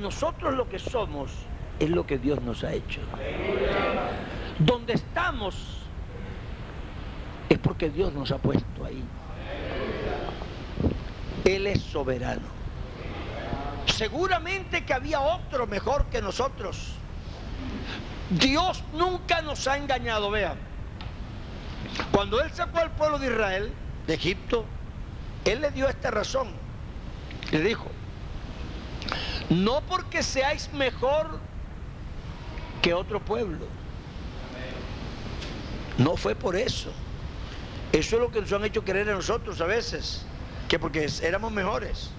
Nosotros lo que somos es lo que Dios nos ha hecho. Donde estamos es porque Dios nos ha puesto ahí. Él es soberano. Seguramente que había otro mejor que nosotros. Dios nunca nos ha engañado, vean. Cuando Él sacó al pueblo de Israel de Egipto, Él le dio esta razón. Le dijo, no porque seáis mejor que otro pueblo. No fue por eso. Eso es lo que nos han hecho creer a nosotros a veces, que porque éramos mejores.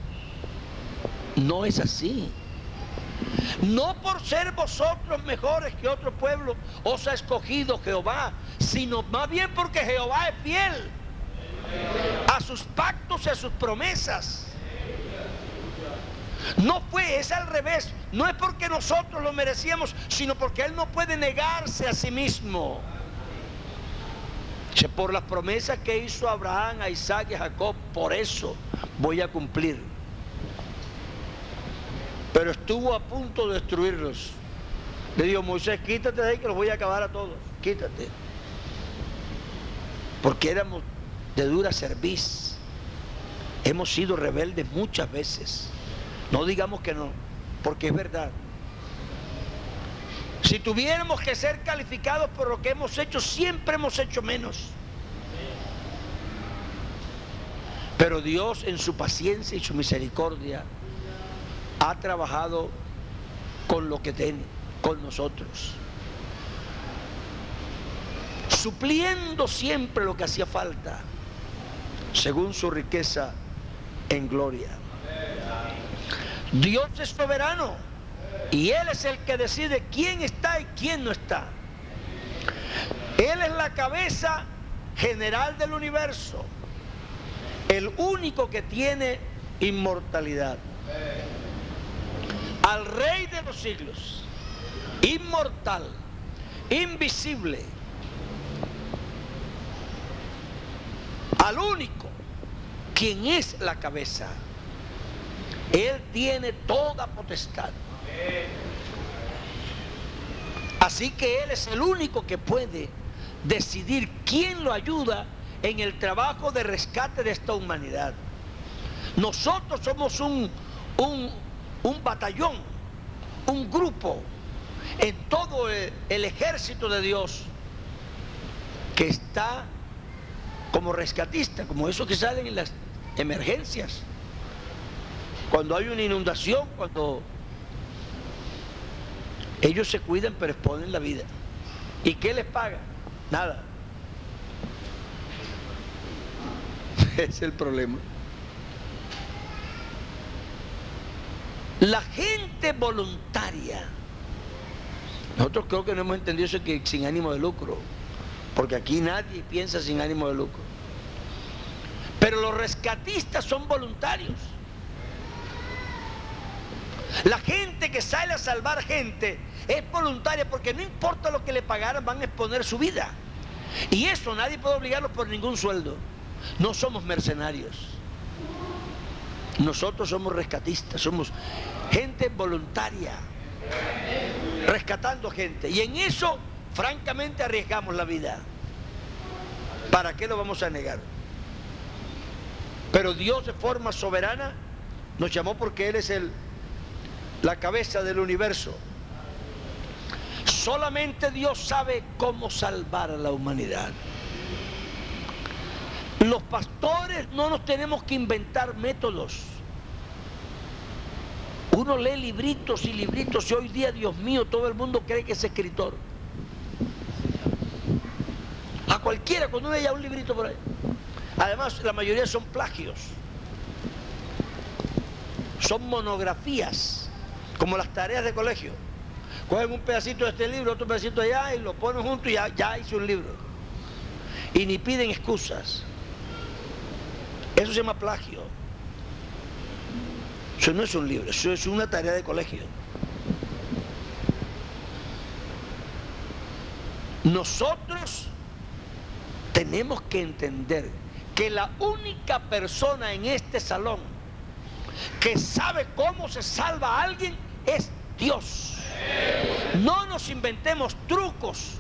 No es así. No por ser vosotros mejores que otro pueblo os ha escogido Jehová, sino más bien porque Jehová es fiel a sus pactos y a sus promesas. No fue, es al revés. No es porque nosotros lo merecíamos, sino porque Él no puede negarse a sí mismo. Por las promesas que hizo Abraham, a Isaac y a Jacob, por eso voy a cumplir. Pero estuvo a punto de destruirlos. Le dijo, Moisés, quítate de ahí que los voy a acabar a todos. Quítate. Porque éramos de dura cerviz. Hemos sido rebeldes muchas veces. No digamos que no, porque es verdad. Si tuviéramos que ser calificados por lo que hemos hecho, siempre hemos hecho menos. Pero Dios en su paciencia y su misericordia ha trabajado con lo que tiene, con nosotros. Supliendo siempre lo que hacía falta, según su riqueza en gloria. Dios es soberano y Él es el que decide quién está y quién no está. Él es la cabeza general del universo, el único que tiene inmortalidad. Al Rey de los siglos, inmortal, invisible, al único, quien es la cabeza. Él tiene toda potestad. Así que Él es el único que puede decidir quién lo ayuda en el trabajo de rescate de esta humanidad. Nosotros somos un, un, batallón, un grupo en todo el, el ejército de Dios que está como rescatista, como esos que salen en las emergencias cuando hay una inundación, cuando ellos se cuidan pero exponen la vida. ¿Y qué les paga? Nada. es el problema. La gente voluntaria. Nosotros creo que no hemos entendido eso que sin ánimo de lucro. Porque aquí nadie piensa sin ánimo de lucro. Pero los rescatistas son voluntarios. La gente que sale a salvar gente es voluntaria porque no importa lo que le pagaran, van a exponer su vida. Y eso nadie puede obligarlos por ningún sueldo. No somos mercenarios. Nosotros somos rescatistas, somos gente voluntaria, rescatando gente. Y en eso, francamente, arriesgamos la vida. ¿Para qué lo vamos a negar? Pero Dios de forma soberana nos llamó porque Él es el la cabeza del universo. Solamente Dios sabe cómo salvar a la humanidad. Los pastores no nos tenemos que inventar métodos. Uno lee libritos y libritos y hoy día, Dios mío, todo el mundo cree que es escritor. A cualquiera, cuando uno haya un librito por ahí. Además, la mayoría son plagios. Son monografías, como las tareas de colegio. Cogen un pedacito de este libro, otro pedacito de allá y lo ponen juntos y ya, ya hice un libro. Y ni piden excusas. Eso se llama plagio. Eso no es un libro, eso es una tarea de colegio. Nosotros tenemos que entender que la única persona en este salón que sabe cómo se salva a alguien es Dios. No nos inventemos trucos.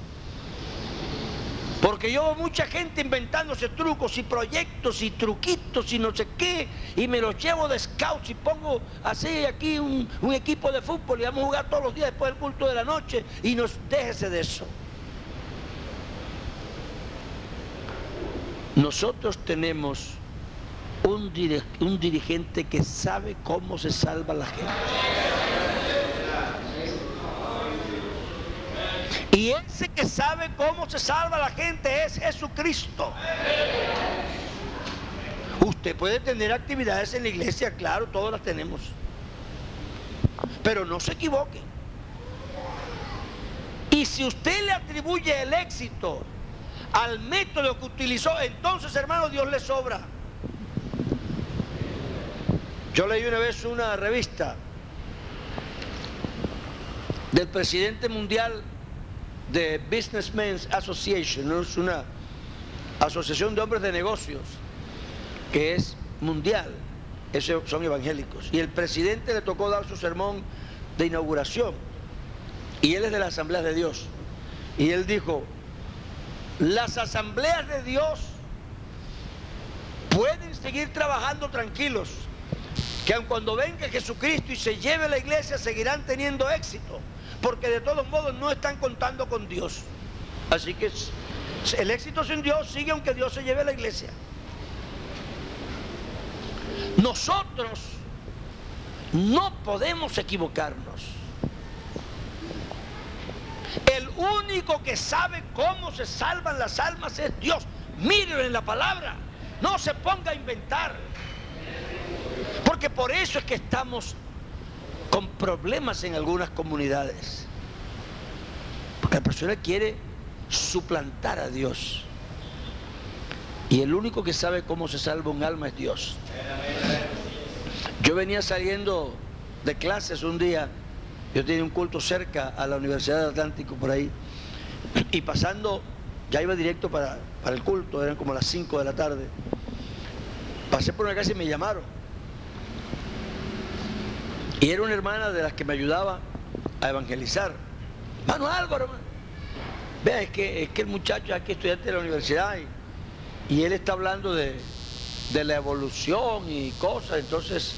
Porque yo veo mucha gente inventándose trucos y proyectos y truquitos y no sé qué, y me los llevo de scouts y pongo así aquí un, equipo de fútbol y vamos a jugar todos los días después del culto de la noche y nos déjese de eso. Nosotros tenemos un, un dirigente que sabe cómo se salva la gente. Y ese que sabe cómo se salva la gente es Jesucristo. Usted puede tener actividades en la iglesia, claro, todas las tenemos. Pero no se equivoque. Y si usted le atribuye el éxito al método que utilizó, entonces hermano Dios le sobra. Yo leí una vez una revista del presidente mundial de Businessmen's Association, es una asociación de hombres de negocios que es mundial, esos son evangélicos. Y el presidente le tocó dar su sermón de inauguración y él es de la Asamblea de Dios. Y él dijo, las asambleas de Dios pueden seguir trabajando tranquilos, que aun cuando venga Jesucristo y se lleve la iglesia seguirán teniendo éxito, porque de todos modos no están contando con Dios. Así que el éxito sin Dios sigue aunque Dios se lleve la iglesia. Nosotros no podemos equivocarnos. El único que sabe cómo se salvan las almas es Dios. Mírenlo en la palabra. No se ponga a inventar. Porque por eso es que estamos con problemas en algunas comunidades. Porque la persona quiere suplantar a Dios. Y el único que sabe cómo se salva un alma es Dios. Yo venía saliendo de clases un día yo tenía un culto cerca a la Universidad del Atlántico por ahí. Y pasando, ya iba directo para, el culto, eran como las 5 de la tarde. Pasé por una casa y me llamaron. Y era una hermana de las que me ayudaba a evangelizar. Mano Álvaro, vea, es que, es que el muchacho aquí estudiante de la universidad y, él está hablando de, de, la evolución y cosas. Entonces,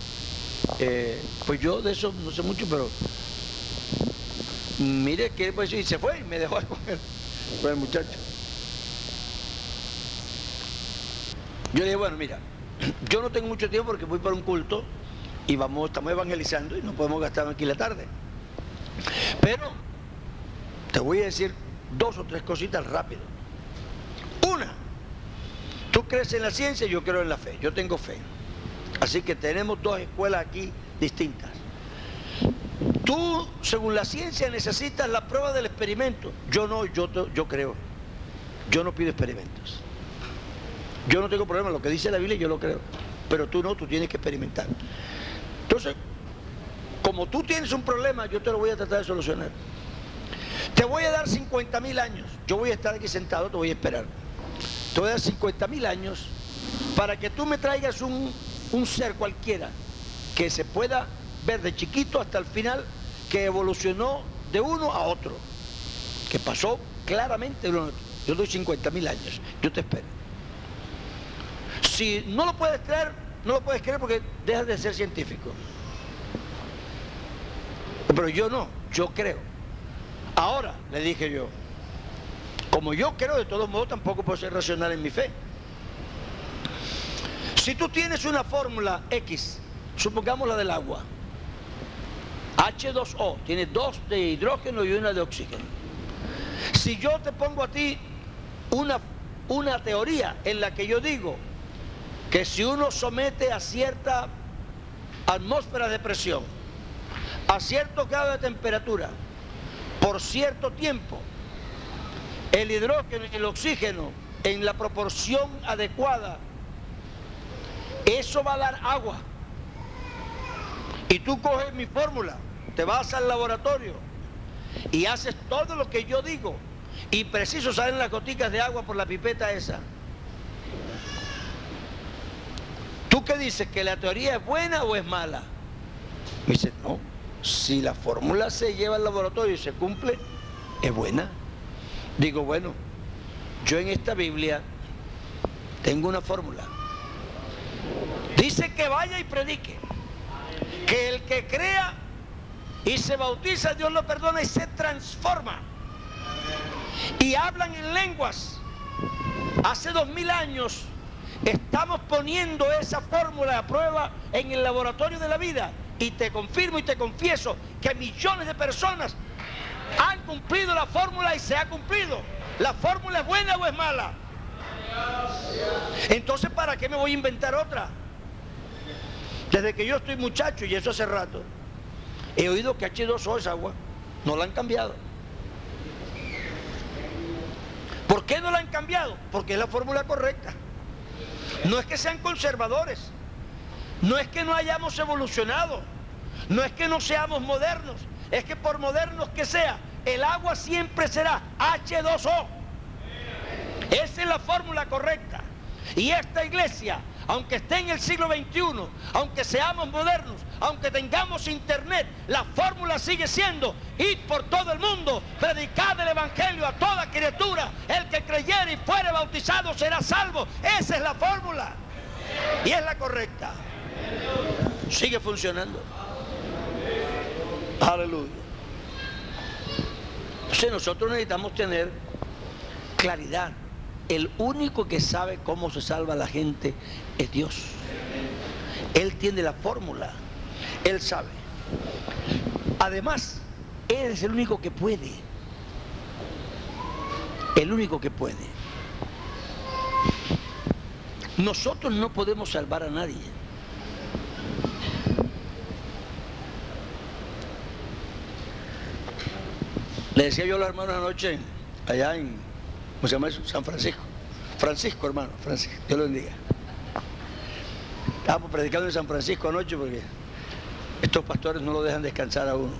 eh, pues yo de eso no sé mucho, pero Mire que pues, y se fue y me dejó con el, muchacho. Yo le dije, bueno, mira, yo no tengo mucho tiempo porque voy para un culto y vamos, estamos evangelizando y no podemos gastar aquí la tarde. Pero te voy a decir dos o tres cositas rápido. Una, tú crees en la ciencia, yo creo en la fe, yo tengo fe. Así que tenemos dos escuelas aquí distintas. Tú, según la ciencia, necesitas la prueba del experimento. Yo no, yo, yo creo. Yo no pido experimentos. Yo no tengo problema, lo que dice la Biblia yo lo creo. Pero tú no, tú tienes que experimentar. Entonces, como tú tienes un problema, yo te lo voy a tratar de solucionar. Te voy a dar 50 mil años. Yo voy a estar aquí sentado, te voy a esperar. Te voy a dar 50 mil años para que tú me traigas un, un ser cualquiera que se pueda ver de chiquito hasta el final que evolucionó de uno a otro, que pasó claramente de uno a otro. Yo doy 50 mil años, yo te espero. Si no lo puedes creer, no lo puedes creer porque dejas de ser científico. Pero yo no, yo creo. Ahora, le dije yo, como yo creo, de todos modos tampoco puedo ser racional en mi fe. Si tú tienes una fórmula X, supongamos la del agua, H2O, tiene dos de hidrógeno y una de oxígeno. Si yo te pongo a ti una, una teoría en la que yo digo que si uno somete a cierta atmósfera de presión, a cierto grado de temperatura, por cierto tiempo, el hidrógeno y el oxígeno en la proporción adecuada, eso va a dar agua. Y tú coges mi fórmula, te vas al laboratorio y haces todo lo que yo digo y preciso salen las goticas de agua por la pipeta esa. ¿Tú qué dices? ¿Que la teoría es buena o es mala? Me dice, no, si la fórmula se lleva al laboratorio y se cumple, es buena. Digo, bueno, yo en esta Biblia tengo una fórmula. Dice que vaya y predique. Que el que crea y se bautiza, Dios lo perdona y se transforma. Y hablan en lenguas. Hace dos mil años estamos poniendo esa fórmula a prueba en el laboratorio de la vida. Y te confirmo y te confieso que millones de personas han cumplido la fórmula y se ha cumplido. ¿La fórmula es buena o es mala? Entonces, ¿para qué me voy a inventar otra? Desde que yo estoy muchacho, y eso hace rato, he oído que H2O es agua. No la han cambiado. ¿Por qué no la han cambiado? Porque es la fórmula correcta. No es que sean conservadores. No es que no hayamos evolucionado. No es que no seamos modernos. Es que por modernos que sea, el agua siempre será H2O. Esa es la fórmula correcta. Y esta iglesia, aunque esté en el siglo XXI, aunque seamos modernos, aunque tengamos internet, la fórmula sigue siendo ir por todo el mundo, predicar el evangelio a toda criatura. El que creyere y fuere bautizado será salvo. Esa es la fórmula. Y es la correcta. Sigue funcionando. Aleluya. Entonces nosotros necesitamos tener claridad. El único que sabe cómo se salva la gente es Dios. Él tiene la fórmula. Él sabe. Además, Él es el único que puede. El único que puede. Nosotros no podemos salvar a nadie. Le decía yo a los hermanos anoche, allá en, ¿cómo se llama eso? San Francisco. Francisco, hermano, Francisco, Dios lo bendiga. Estábamos predicando en San Francisco anoche porque estos pastores no lo dejan descansar a uno.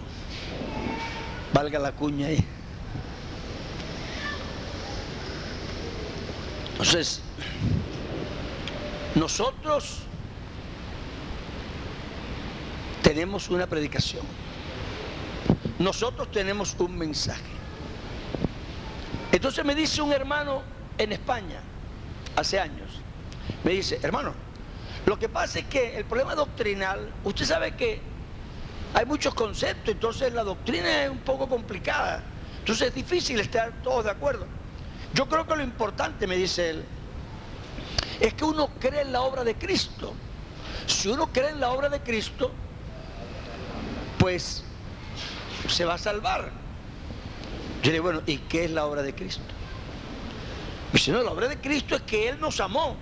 Valga la cuña ahí. Entonces, nosotros tenemos una predicación. Nosotros tenemos un mensaje. Entonces me dice un hermano en España, hace años, me dice, hermano, lo que pasa es que el problema doctrinal, usted sabe que hay muchos conceptos, entonces la doctrina es un poco complicada, entonces es difícil estar todos de acuerdo. Yo creo que lo importante, me dice él, es que uno cree en la obra de Cristo. Si uno cree en la obra de Cristo, pues se va a salvar. Yo le digo, bueno, ¿y qué es la obra de Cristo? Dice, no, la obra de Cristo es que Él nos amó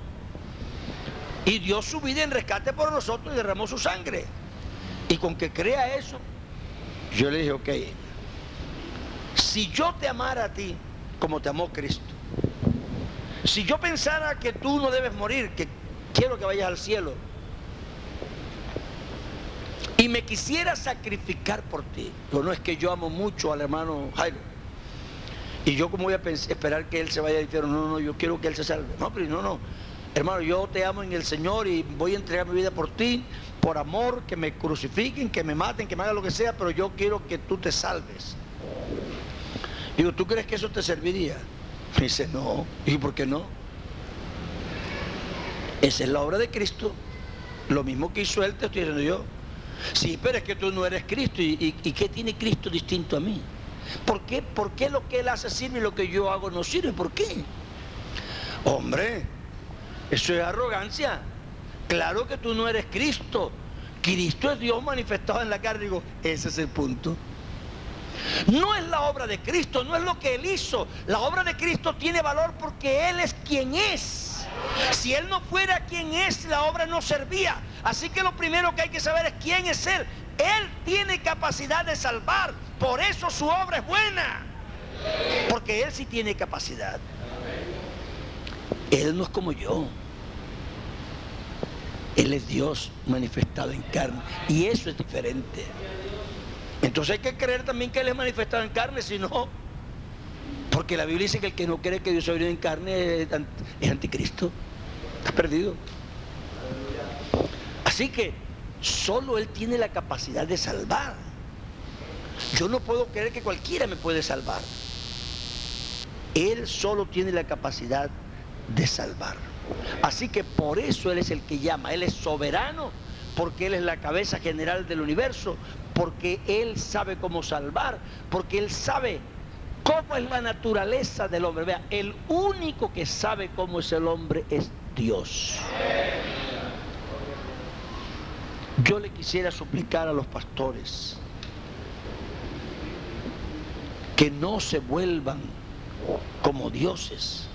y dio su vida en rescate por nosotros y derramó su sangre. Y con que crea eso, yo le dije, ok, si yo te amara a ti como te amó Cristo, si yo pensara que tú no debes morir, que quiero que vayas al cielo, y me quisiera sacrificar por ti, pero no es que yo amo mucho al hermano Jairo, y yo como voy a esperar que él se vaya al infierno, no, no, yo quiero que él se salve. No, pero no, no, hermano, yo te amo en el Señor y voy a entregar mi vida por ti, por amor, que me crucifiquen, que me maten, que me hagan lo que sea, pero yo quiero que tú te salves. Digo, ¿tú crees que eso te serviría? Me dice, no. ¿Y por qué no? Esa es la obra de Cristo. Lo mismo que hizo él, te estoy diciendo yo. Sí, pero es que tú no eres Cristo. ¿Y, qué tiene Cristo distinto a mí? ¿Por qué? ¿Por qué lo que Él hace sirve y lo que yo hago no sirve? ¿Por qué? Hombre, eso es arrogancia. Claro que tú no eres Cristo. Cristo es Dios manifestado en la carne. Digo, ese es el punto. No es la obra de Cristo, no es lo que Él hizo. La obra de Cristo tiene valor porque Él es quien es. Si Él no fuera quien es, la obra no servía. Así que lo primero que hay que saber es quién es Él. Él tiene capacidad de salvar. Por eso su obra es buena. Porque Él sí tiene capacidad. Él no es como yo. Él es Dios manifestado en carne. Y eso es diferente. Entonces hay que creer también que Él es manifestado en carne, si no, porque la Biblia dice que el que no cree que Dios ha venido en carne es anticristo. Está perdido. Así que solo Él tiene la capacidad de salvar. Yo no puedo creer que cualquiera me puede salvar. Él solo tiene la capacidad de salvar. Así que por eso Él es el que llama. Él es soberano porque Él es la cabeza general del universo, porque Él sabe cómo salvar, porque Él sabe cómo es la naturaleza del hombre. Vea, el único que sabe cómo es el hombre es Dios. Yo le quisiera suplicar a los pastores que no se vuelvan como dioses.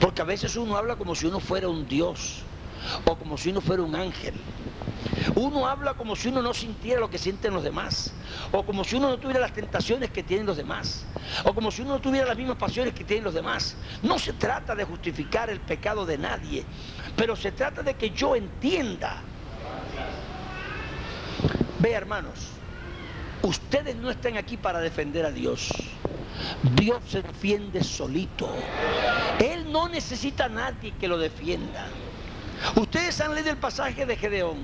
Porque a veces uno habla como si uno fuera un dios o como si uno fuera un ángel. Uno habla como si uno no sintiera lo que sienten los demás, o como si uno no tuviera las tentaciones que tienen los demás, o como si uno no tuviera las mismas pasiones que tienen los demás. No se trata de justificar el pecado de nadie, pero se trata de que yo entienda. Vea hermanos, ustedes no están aquí para defender a Dios. Dios se defiende solito. Él no necesita a nadie que lo defienda. Ustedes han leído el pasaje de Gedeón,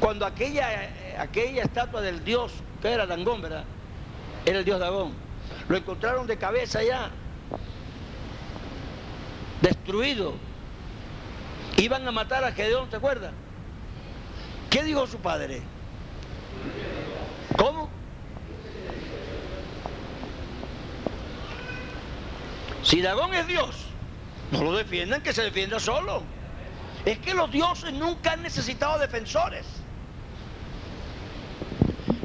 cuando aquella, aquella estatua del dios, que era Dangón, ¿verdad? Era el dios Dagón. Lo encontraron de cabeza ya, destruido. Iban a matar a Gedeón, ¿te acuerdas? ¿Qué dijo su padre? ¿Cómo? Si Dagón es Dios, no lo defiendan, que se defienda solo. Es que los dioses nunca han necesitado defensores.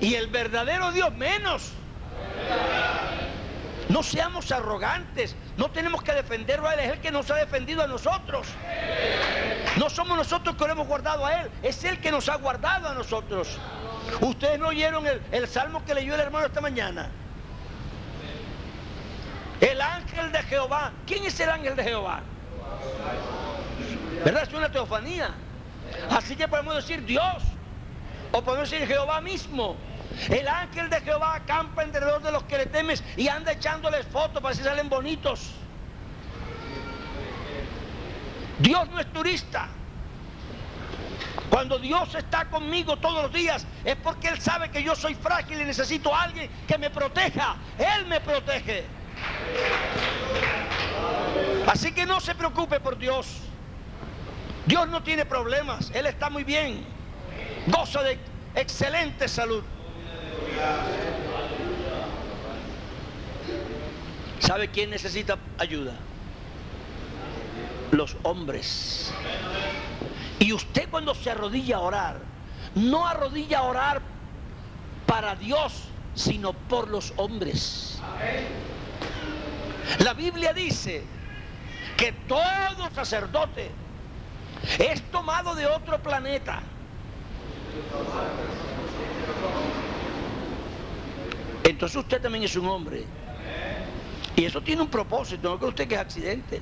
Y el verdadero Dios menos. No seamos arrogantes. No tenemos que defenderlo a Él. Es Él que nos ha defendido a nosotros. No somos nosotros que lo hemos guardado a Él. Es Él que nos ha guardado a nosotros. Ustedes no oyeron el, el salmo que leyó el hermano esta mañana. El ángel de Jehová. ¿Quién es el ángel de Jehová? ¿Verdad? Es una teofanía. Así que podemos decir Dios. O podemos decir Jehová mismo. El ángel de Jehová acampa alrededor de los que le temes y anda echándoles fotos para que salen bonitos. Dios no es turista. Cuando Dios está conmigo todos los días es porque Él sabe que yo soy frágil y necesito a alguien que me proteja. Él me protege. Así que no se preocupe por Dios. Dios no tiene problemas, Él está muy bien, goza de excelente salud. ¿Sabe quién necesita ayuda? Los hombres. Y usted cuando se arrodilla a orar, no arrodilla a orar para Dios, sino por los hombres. La Biblia dice que todo sacerdote es tomado de otro planeta. Entonces usted también es un hombre. Y eso tiene un propósito, no que usted que es accidente.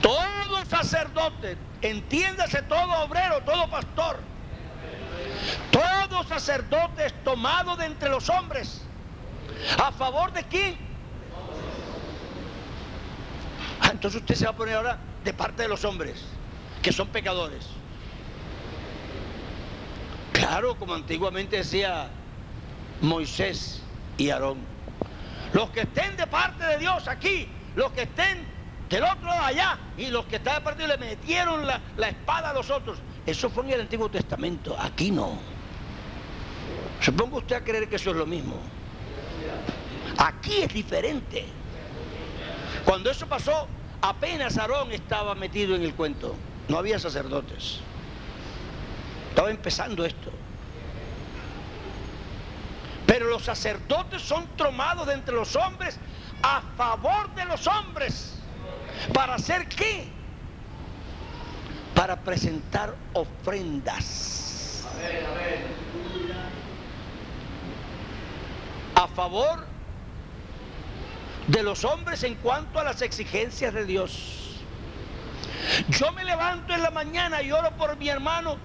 Todo sacerdote, entiéndase todo obrero, todo pastor, todo sacerdote es tomado de entre los hombres. ¿A favor de quién? Ah, entonces usted se va a poner ahora de parte de los hombres, que son pecadores. Claro, como antiguamente decía Moisés y Aarón. Los que estén de parte de Dios aquí, los que estén del otro lado allá, y los que están de parte de Dios le metieron la, la espada a los otros. Eso fue en el Antiguo Testamento, aquí no. Se ponga usted a creer que eso es lo mismo. Aquí es diferente. Cuando eso pasó, Apenas Aarón estaba metido en el cuento, no había sacerdotes. Estaba empezando esto. Pero los sacerdotes son tomados de entre los hombres a favor de los hombres. ¿Para hacer qué? Para presentar ofrendas. A favor de los hombres en cuanto a las exigencias de Dios. Yo me levanto en la mañana y oro por mi hermano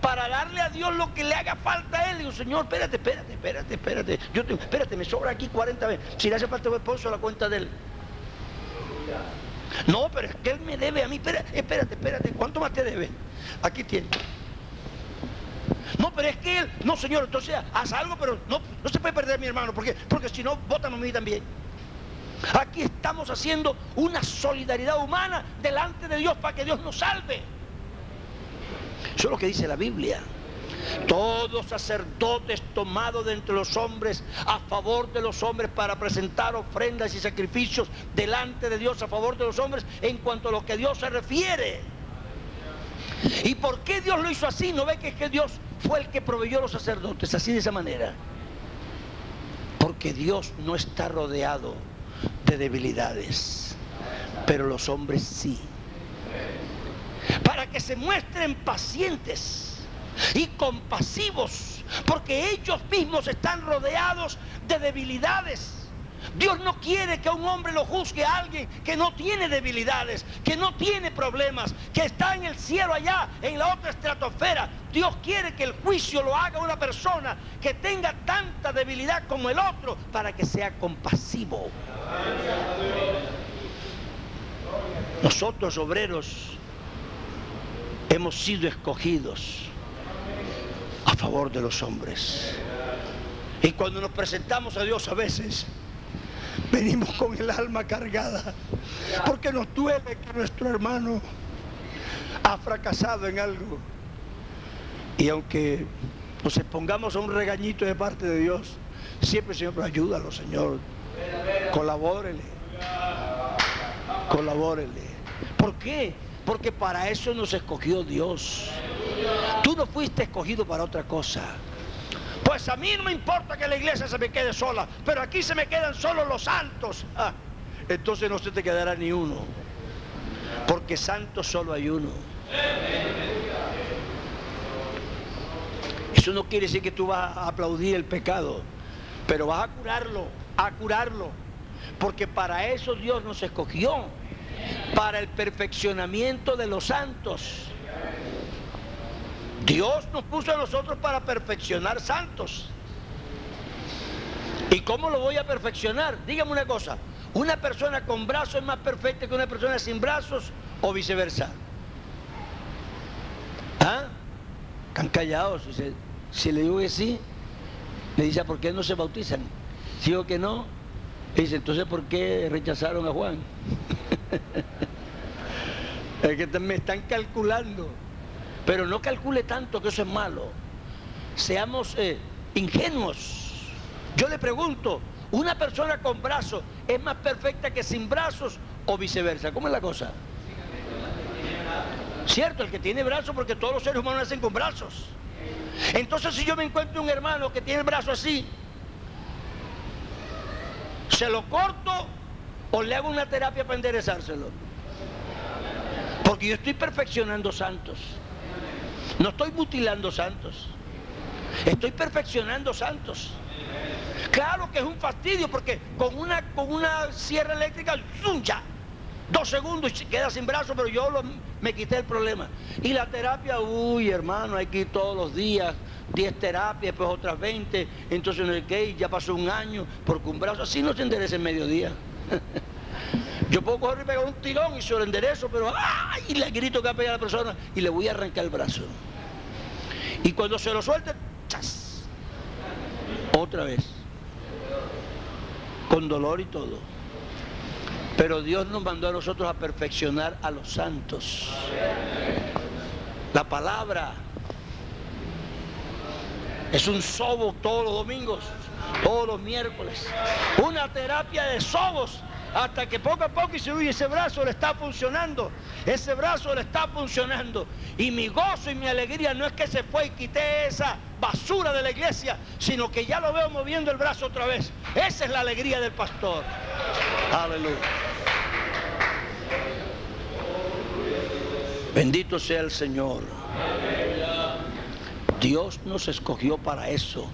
para darle a Dios lo que le haga falta a él. Digo, Señor, espérate, espérate, espérate, espérate. Yo te, espérate, me sobra aquí 40 veces. Si le hace falta a esposo, la cuenta de él. No, pero es que él me debe a mí. Espérate, espérate, espérate. ¿Cuánto más te debe? Aquí tiene. No, pero es que él, no señor, entonces haz algo, pero no, no se puede perder mi hermano, porque, porque si no, bótame a mí también. Aquí estamos haciendo una solidaridad humana delante de Dios para que Dios nos salve. Eso es lo que dice la Biblia. Todos sacerdotes tomados de entre los hombres a favor de los hombres para presentar ofrendas y sacrificios delante de Dios a favor de los hombres en cuanto a lo que Dios se refiere. ¿Y por qué Dios lo hizo así? ¿No ve que es que Dios fue el que proveyó a los sacerdotes así de esa manera? Porque Dios no está rodeado de debilidades, pero los hombres sí. Para que se muestren pacientes y compasivos, porque ellos mismos están rodeados de debilidades. Dios no quiere que un hombre lo juzgue a alguien que no tiene debilidades, que no tiene problemas, que está en el cielo allá, en la otra estratosfera. Dios quiere que el juicio lo haga una persona que tenga tanta debilidad como el otro para que sea compasivo. Nosotros, obreros, hemos sido escogidos a favor de los hombres. Y cuando nos presentamos a Dios a veces, venimos con el alma cargada, porque nos duele que nuestro hermano ha fracasado en algo. Y aunque nos expongamos a un regañito de parte de Dios, siempre Señor, ayúdalo, Señor. Colabórele. Colabórele. ¿Por qué? Porque para eso nos escogió Dios. Tú no fuiste escogido para otra cosa. Pues a mí no me importa que la iglesia se me quede sola, pero aquí se me quedan solo los santos. Ah, entonces no se te quedará ni uno. Porque santos solo hay uno. Eso no quiere decir que tú vas a aplaudir el pecado, pero vas a curarlo, a curarlo. Porque para eso Dios nos escogió, para el perfeccionamiento de los santos. Dios nos puso a nosotros para perfeccionar santos. ¿Y cómo lo voy a perfeccionar? Dígame una cosa, ¿una persona con brazos es más perfecta que una persona sin brazos o viceversa? ¿Ah? Están callados. Si, le digo que sí, le dice, ¿por qué no se bautizan? Si digo que no, dice, entonces ¿por qué rechazaron a Juan? es que me están calculando. Pero no calcule tanto que eso es malo. Seamos eh, ingenuos. Yo le pregunto, ¿una persona con brazos es más perfecta que sin brazos o viceversa? ¿Cómo es la cosa? Cierto, el que tiene brazos porque todos los seres humanos nacen con brazos. Entonces si yo me encuentro un hermano que tiene el brazo así, ¿se lo corto o le hago una terapia para enderezárselo? Porque yo estoy perfeccionando santos. No estoy mutilando santos. Estoy perfeccionando santos. Claro que es un fastidio porque con una, con una sierra eléctrica, ¡zum! ya, dos segundos y queda sin brazo, pero yo me quité el problema. Y la terapia, uy, hermano, hay que ir todos los días, 10 terapias, después otras 20, entonces en el que ya pasó un año, porque un brazo así no se endereza en mediodía. Yo puedo coger y pegar un tirón y lo enderezo, pero ¡ay! Y le grito que ha pegado a la persona y le voy a arrancar el brazo. Y cuando se lo suelte, ¡chas! Otra vez. Con dolor y todo. Pero Dios nos mandó a nosotros a perfeccionar a los santos. La palabra es un sobo todos los domingos, todos los miércoles. Una terapia de sobos hasta que poco a poco y uy, ese brazo le está funcionando, ese brazo le está funcionando. Y mi gozo y mi alegría no es que se fue y quité esa basura de la iglesia, sino que ya lo veo moviendo el brazo otra vez. Esa es la alegría del pastor. Aleluya. Bendito sea el Señor. Dios nos escogió para eso.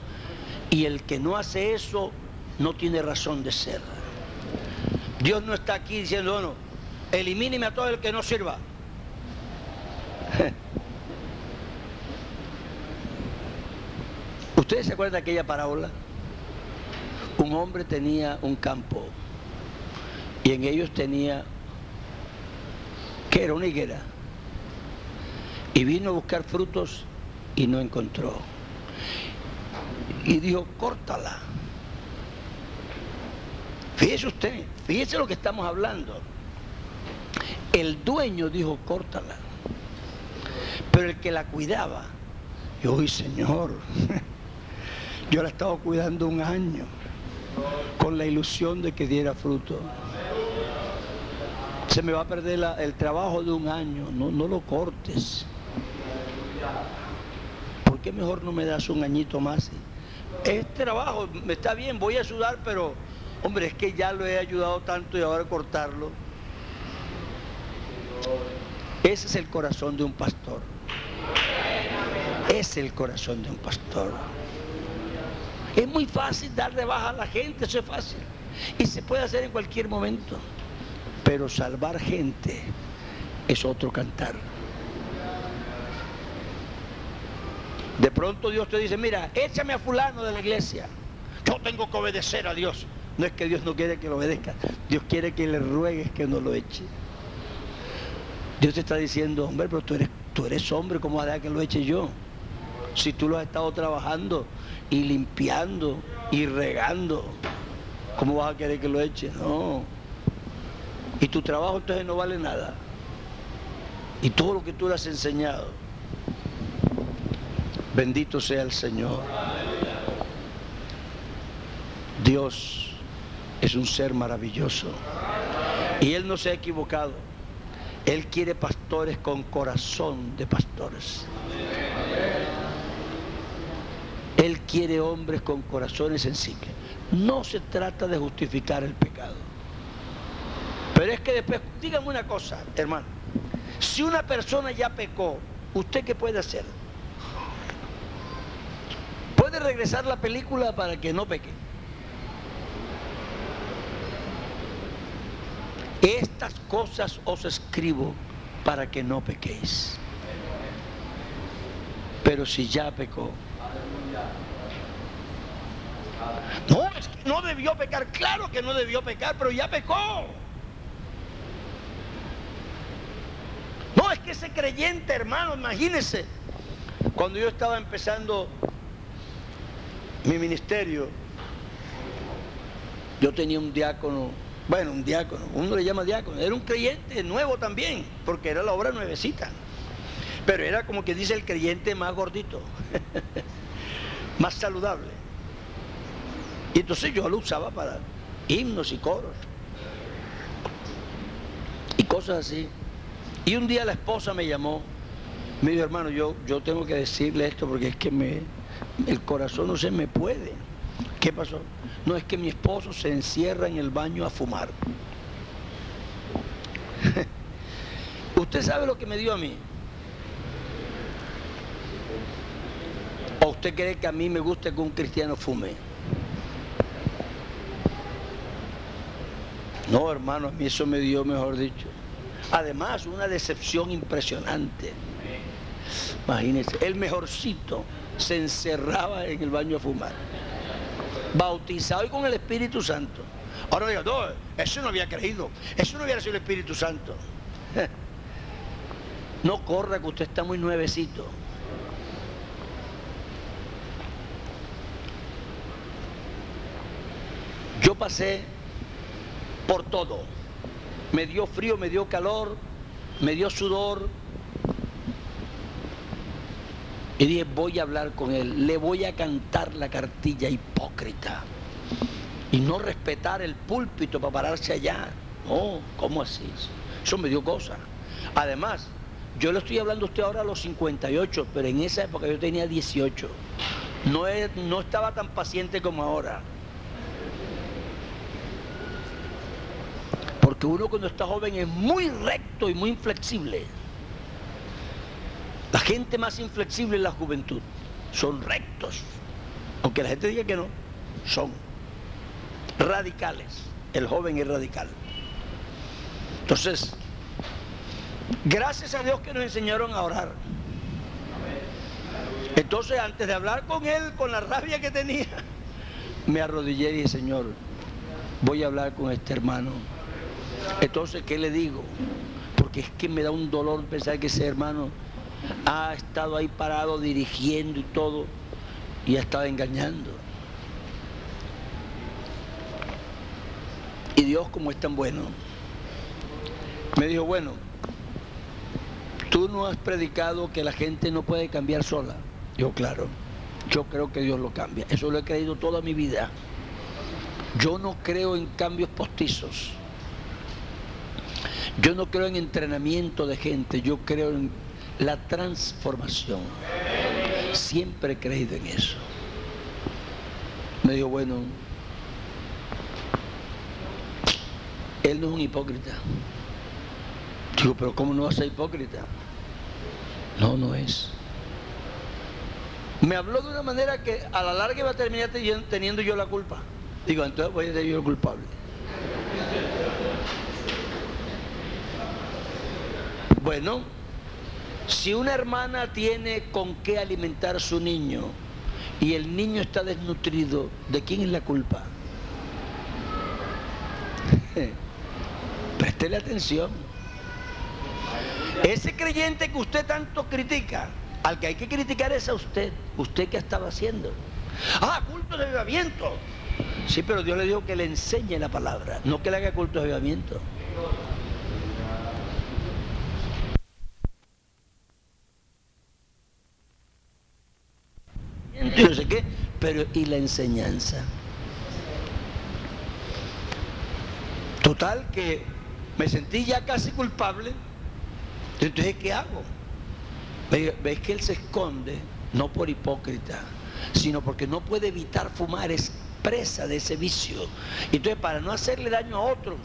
Y el que no hace eso no tiene razón de ser. Dios no está aquí diciendo, bueno, elimíneme a todo el que no sirva. ¿Ustedes se acuerdan de aquella parábola? Un hombre tenía un campo y en ellos tenía, que era una higuera, y vino a buscar frutos y no encontró. Y dijo, córtala. Fíjese usted, fíjese lo que estamos hablando. El dueño dijo, córtala. Pero el que la cuidaba, yo, Señor, yo la he estado cuidando un año con la ilusión de que diera fruto. Se me va a perder el trabajo de un año, no, no lo cortes. ¿Por qué mejor no me das un añito más? Este trabajo me está bien, voy a ayudar, pero hombre, es que ya lo he ayudado tanto y ahora cortarlo. Ese es el corazón de un pastor. Es el corazón de un pastor. Es muy fácil dar de baja a la gente, eso es fácil. Y se puede hacer en cualquier momento. Pero salvar gente es otro cantar. De pronto Dios te dice, mira, échame a fulano de la iglesia. Yo tengo que obedecer a Dios. No es que Dios no quiere que lo obedezca. Dios quiere que le ruegues que no lo eche. Dios te está diciendo, hombre, pero tú eres, tú eres hombre, ¿cómo hará que lo eche yo? Si tú lo has estado trabajando y limpiando y regando, ¿cómo vas a querer que lo eche? No. Y tu trabajo entonces no vale nada. Y todo lo que tú le has enseñado. Bendito sea el Señor. Dios es un ser maravilloso. Y Él no se ha equivocado. Él quiere pastores con corazón de pastores. Él quiere hombres con corazones sensibles. No se trata de justificar el pecado. Pero es que después, dígame una cosa, hermano. Si una persona ya pecó, ¿usted qué puede hacer? Puede regresar la película para que no peque. Estas cosas os escribo para que no pequéis. Pero si ya pecó, no, es que no debió pecar, claro que no debió pecar, pero ya pecó. No, es que ese creyente, hermano, imagínese, cuando yo estaba empezando mi ministerio, yo tenía un diácono, bueno, un diácono, uno le llama diácono, era un creyente nuevo también, porque era la obra nuevecita, pero era como que dice el creyente más gordito, más saludable. Y entonces yo lo usaba para himnos y coros y cosas así. Y un día la esposa me llamó, me dijo, hermano, yo, yo tengo que decirle esto porque es que el corazón no se me puede. ¿Qué pasó? No es que mi esposo se encierra en el baño a fumar. ¿Usted sabe lo que me dio a mí? ¿O usted cree que a mí me gusta que un cristiano fume? No, hermano, a mí eso me dio, mejor dicho. Además, una decepción impresionante. Imagínense, el mejorcito se encerraba en el baño a fumar. Bautizado y con el Espíritu Santo. Ahora diga, no, eso no había creído, eso no hubiera sido el Espíritu Santo. No corra que usted está muy nuevecito. Yo pasé por todo. Me dio frío, me dio calor, me dio sudor, y dije, voy a hablar con él, le voy a cantar la cartilla hipócrita. Y no respetar el púlpito para pararse allá. No, ¿cómo así? Eso me dio cosa. Además, yo le estoy hablando a usted ahora a los 58, pero en esa época yo tenía 18. No, no estaba tan paciente como ahora. Porque uno cuando está joven es muy recto y muy inflexible. La gente más inflexible es la juventud. Son rectos. Aunque la gente diga que no, son radicales. El joven es radical. Entonces, gracias a Dios que nos enseñaron a orar. Entonces, antes de hablar con él, con la rabia que tenía, me arrodillé y dije, Señor, voy a hablar con este hermano. Entonces, ¿qué le digo? Porque es que me da un dolor pensar que ese hermano ha estado ahí parado dirigiendo y todo y ha estado engañando. Y Dios como es tan bueno, me dijo, bueno, tú no has predicado que la gente no puede cambiar sola. Yo, claro, yo creo que Dios lo cambia. Eso lo he creído toda mi vida. Yo no creo en cambios postizos. Yo no creo en entrenamiento de gente, yo creo en la transformación. Siempre he creído en eso. Me dijo, bueno, él no es un hipócrita. Digo, pero ¿cómo no va a ser hipócrita? No, no es. Me habló de una manera que a la larga iba a terminar teniendo yo la culpa. Digo, entonces voy a ser yo el culpable. Bueno, si una hermana tiene con qué alimentar a su niño y el niño está desnutrido, ¿de quién es la culpa? Préstele atención. Ese creyente que usted tanto critica, al que hay que criticar es a usted. ¿Usted qué estaba haciendo? Ah, culto de avivamiento. Sí, pero Dios le dijo que le enseñe la palabra, no que le haga culto de avivamiento. no sé qué, pero ¿y la enseñanza? Total que me sentí ya casi culpable. Entonces, ¿qué hago? ¿Ves que él se esconde? No por hipócrita, sino porque no puede evitar fumar, es presa de ese vicio. Entonces, para no hacerle daño a otros,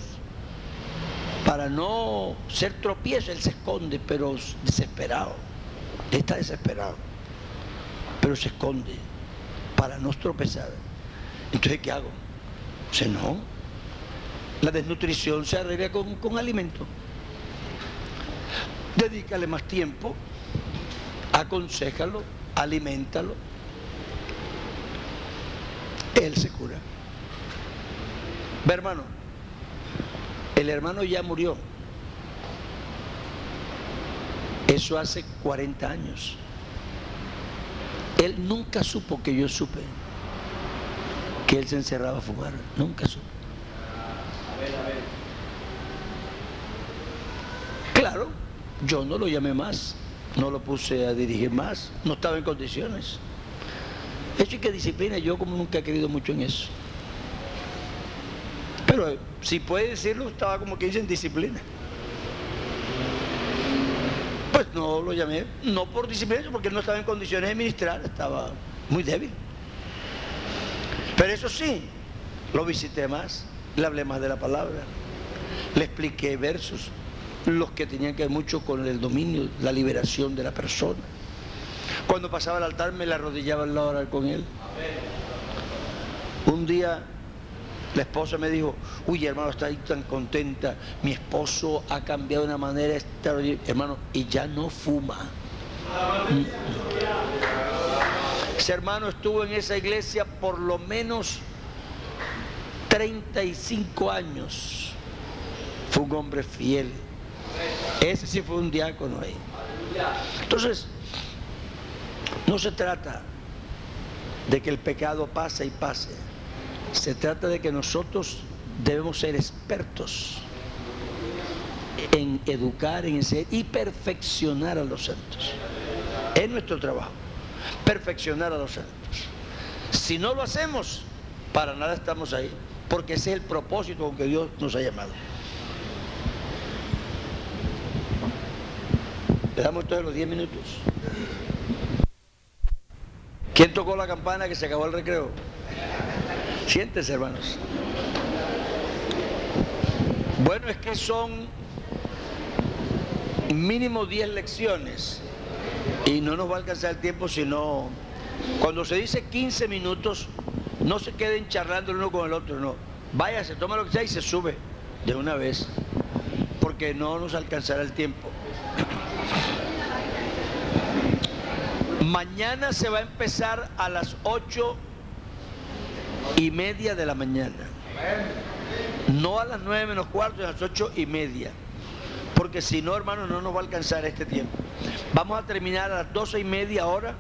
para no ser tropiezo, él se esconde, pero desesperado. está desesperado pero se esconde para no tropezar. Entonces, ¿qué hago? O sea, no. La desnutrición se arregla con, con alimento. Dedícale más tiempo, aconsejalo, alimentalo. Él se cura. Ve, hermano, el hermano ya murió. Eso hace 40 años. Él nunca supo que yo supe que él se encerraba a fumar. Nunca supo. Claro, yo no lo llamé más, no lo puse a dirigir más, no estaba en condiciones. Eso y que disciplina, yo como nunca he querido mucho en eso. Pero si puede decirlo, estaba como que dice en disciplina. Pues no lo llamé, no por disciplina, porque no estaba en condiciones de ministrar, estaba muy débil. Pero eso sí, lo visité más, le hablé más de la palabra, le expliqué versos, los que tenían que ver mucho con el dominio, la liberación de la persona. Cuando pasaba al altar me la arrodillaba al lado con él. Un día la esposa me dijo, uy hermano, está ahí tan contenta, mi esposo ha cambiado de una manera extraordinaria, hermano, y ya no fuma. Ese hermano estuvo en esa iglesia por lo menos 35 años. Fue un hombre fiel. Ese sí fue un diácono ahí. Entonces, no se trata de que el pecado pase y pase. Se trata de que nosotros debemos ser expertos en educar, en enseñar y perfeccionar a los santos. Es nuestro trabajo, perfeccionar a los santos. Si no lo hacemos, para nada estamos ahí, porque ese es el propósito con que Dios nos ha llamado. Le damos todos los 10 minutos. ¿Quién tocó la campana que se acabó el recreo? Siéntese, hermanos. Bueno, es que son mínimo 10 lecciones y no nos va a alcanzar el tiempo si no... Cuando se dice 15 minutos, no se queden charlando el uno con el otro, no. Váyase, toma lo que sea y se sube de una vez, porque no nos alcanzará el tiempo. Mañana se va a empezar a las 8 y media de la mañana. No a las 9 menos cuarto, a las 8 y media. Porque si no, hermano, no nos va a alcanzar este tiempo. Vamos a terminar a las 12 y media hora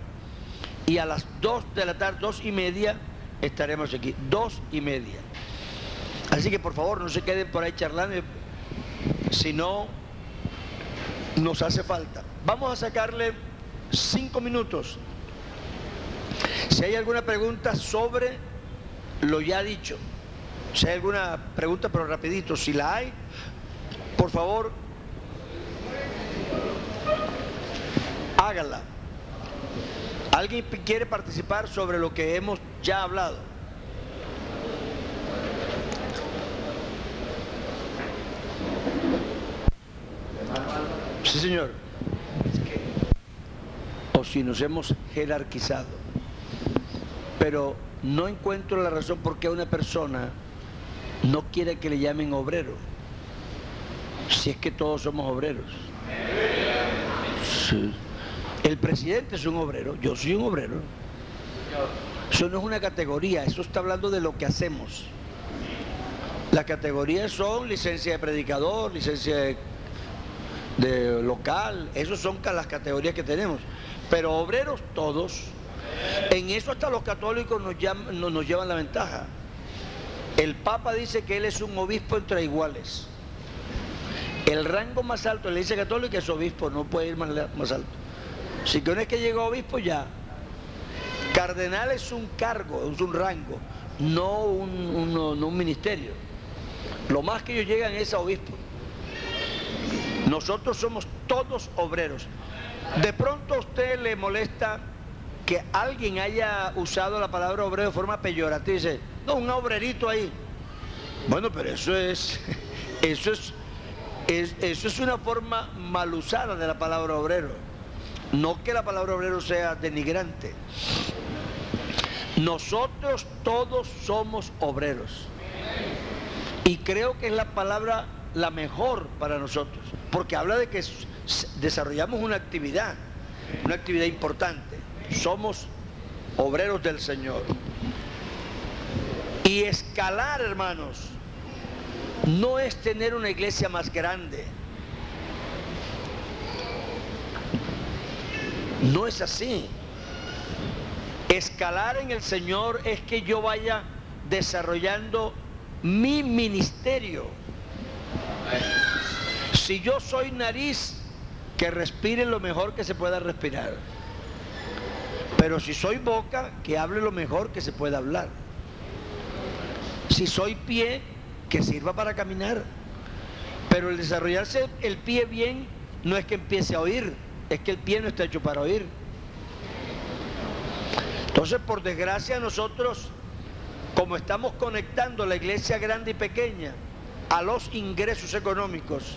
y a las 2 de la tarde, 2 y media, estaremos aquí. 2 y media. Así que por favor no se queden por ahí charlando, si no nos hace falta. Vamos a sacarle 5 minutos. Si hay alguna pregunta sobre lo ya dicho, si hay alguna pregunta, pero rapidito, si la hay, por favor, háganla. ¿Alguien quiere participar sobre lo que hemos ya hablado? Sí, señor. O si nos hemos jerarquizado. Pero no encuentro la razón por qué una persona no quiere que le llamen obrero. Si es que todos somos obreros. El presidente es un obrero, yo soy un obrero. Eso no es una categoría, eso está hablando de lo que hacemos. Las categorías son licencia de predicador, licencia de, local, esas son las categorías que tenemos. Pero obreros todos, en eso hasta los católicos nos, nos llevan la ventaja. El Papa dice que él es un obispo entre iguales. El rango más alto de la Iglesia Católica es obispo, no puede ir más, alto. Si una vez que llegó a obispo ya. Cardenal es un cargo, es un rango, no un, no un ministerio. Lo más que ellos llegan es a obispo. Nosotros somos todos obreros. De pronto a usted le molesta que alguien haya usado la palabra obrero de forma peyorativa. Dice, no, un obrerito ahí. Bueno, pero eso es, eso es, eso es una forma mal usada de la palabra obrero. No que la palabra obrero sea denigrante. Nosotros todos somos obreros. Y creo que es la palabra la mejor para nosotros, porque habla de que desarrollamos una actividad, una actividad importante. Somos obreros del Señor. Y escalar, hermanos, no es tener una iglesia más grande. No es así. Escalar en el Señor es que yo vaya desarrollando mi ministerio. Si yo soy nariz, que respire lo mejor que se pueda respirar. Pero si soy boca, que hable lo mejor que se pueda hablar. Si soy pie, que sirva para caminar. Pero el desarrollarse el pie bien no es que empiece a oír, es que el pie no está hecho para oír. Entonces, por desgracia, nosotros, como estamos conectando la iglesia grande y pequeña a los ingresos económicos,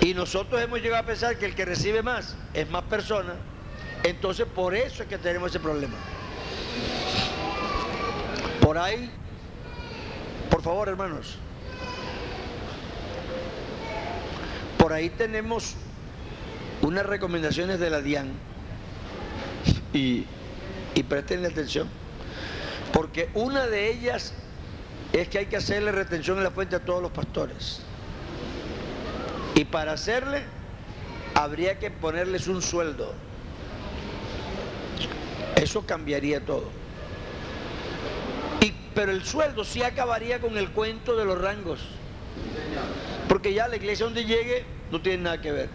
y nosotros hemos llegado a pensar que el que recibe más es más persona, entonces por eso es que tenemos ese problema. Por ahí por favor, hermanos. Por ahí tenemos unas recomendaciones de la DIAN y, y atención, porque una de ellas es que hay que hacerle retención en la fuente a todos los pastores. Y para hacerle, habría que ponerles un sueldo. Eso cambiaría todo pero el sueldo sí acabaría con el cuento de los rangos. Porque ya la iglesia donde llegue no tiene nada que ver.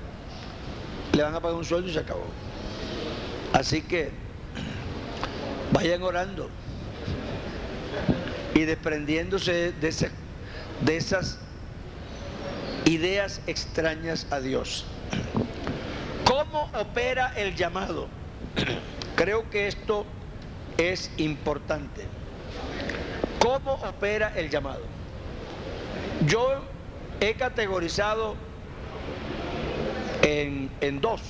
Le van a pagar un sueldo y se acabó. Así que vayan orando y desprendiéndose de, de esas ideas extrañas a Dios. ¿Cómo opera el llamado? Creo que esto es importante. ¿Cómo opera el llamado? Yo he categorizado en, en dos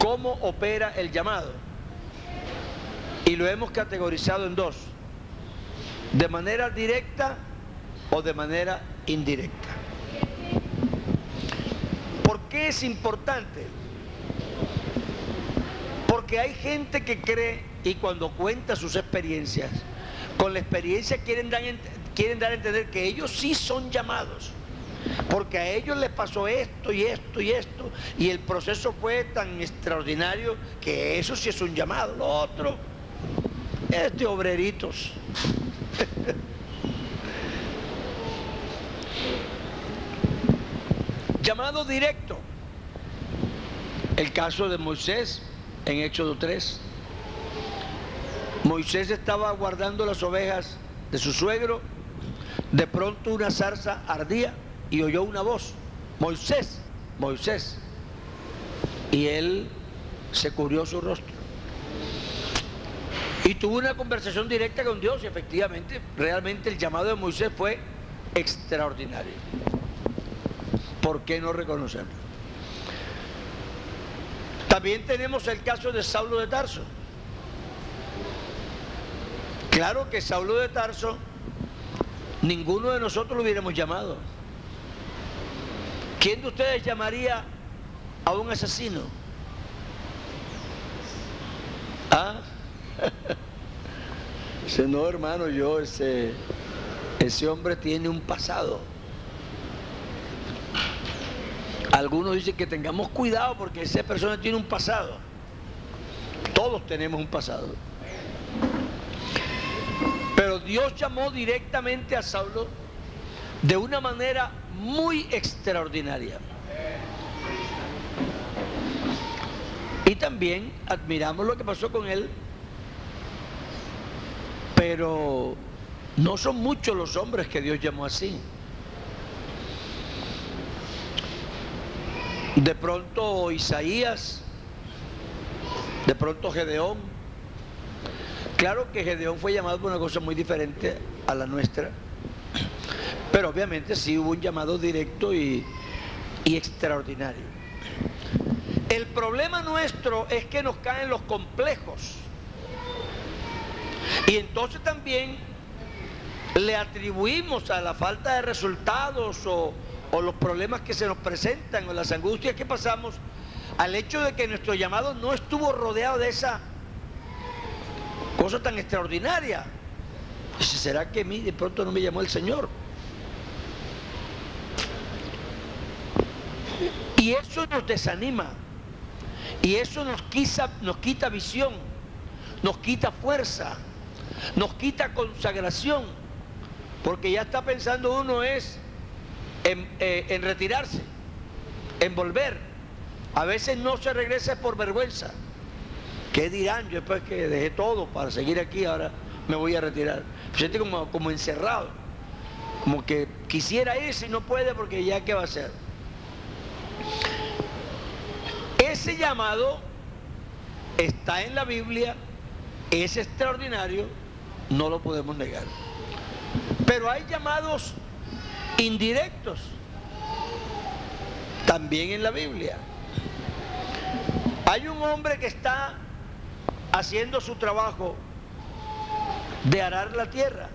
cómo opera el llamado. Y lo hemos categorizado en dos. De manera directa o de manera indirecta. ¿Por qué es importante? Porque hay gente que cree y cuando cuenta sus experiencias, con la experiencia quieren dar, quieren dar a entender que ellos sí son llamados. Porque a ellos les pasó esto y esto y esto. Y el proceso fue tan extraordinario que eso sí es un llamado. Lo otro es de obreritos. llamado directo. El caso de Moisés en Éxodo 3. Moisés estaba guardando las ovejas de su suegro. De pronto una zarza ardía y oyó una voz, Moisés, Moisés. Y él se cubrió su rostro. Y tuvo una conversación directa con Dios y efectivamente, realmente el llamado de Moisés fue extraordinario. ¿Por qué no reconocerlo? También tenemos el caso de Saulo de Tarso. Claro que Saulo de Tarso, ninguno de nosotros lo hubiéramos llamado. ¿Quién de ustedes llamaría a un asesino? ¿Ah? No, hermano, yo, ese, ese hombre tiene un pasado. Algunos dicen que tengamos cuidado porque esa persona tiene un pasado. Todos tenemos un pasado. Pero Dios llamó directamente a Saulo de una manera muy extraordinaria. Y también admiramos lo que pasó con él, pero no son muchos los hombres que Dios llamó así. De pronto Isaías, de pronto Gedeón. Claro que Gedeón fue llamado por una cosa muy diferente a la nuestra. Pero obviamente sí hubo un llamado directo y, extraordinario. El problema nuestro es que nos caen los complejos. Y entonces también le atribuimos a la falta de resultados o, o, los problemas que se nos presentan o las angustias que pasamos al hecho de que nuestro llamado no estuvo rodeado de esa cosa tan extraordinaria. ¿Será que a mí de pronto no me llamó el Señor? Y eso nos desanima. Y eso nos nos quita visión, nos quita fuerza, nos quita consagración. Porque ya está pensando uno es en, eh, en retirarse, en volver. A veces no se regresa por vergüenza. ¿Qué dirán? Yo después que dejé todo para seguir aquí, ahora me voy a retirar. Siente como, como encerrado. Como que quisiera irse y no puede porque ya qué va a hacer. Ese llamado está en la Biblia, es extraordinario, no lo podemos negar. Pero hay llamados indirectos también en la Biblia. Hay un hombre que está haciendo su trabajo de arar la tierra.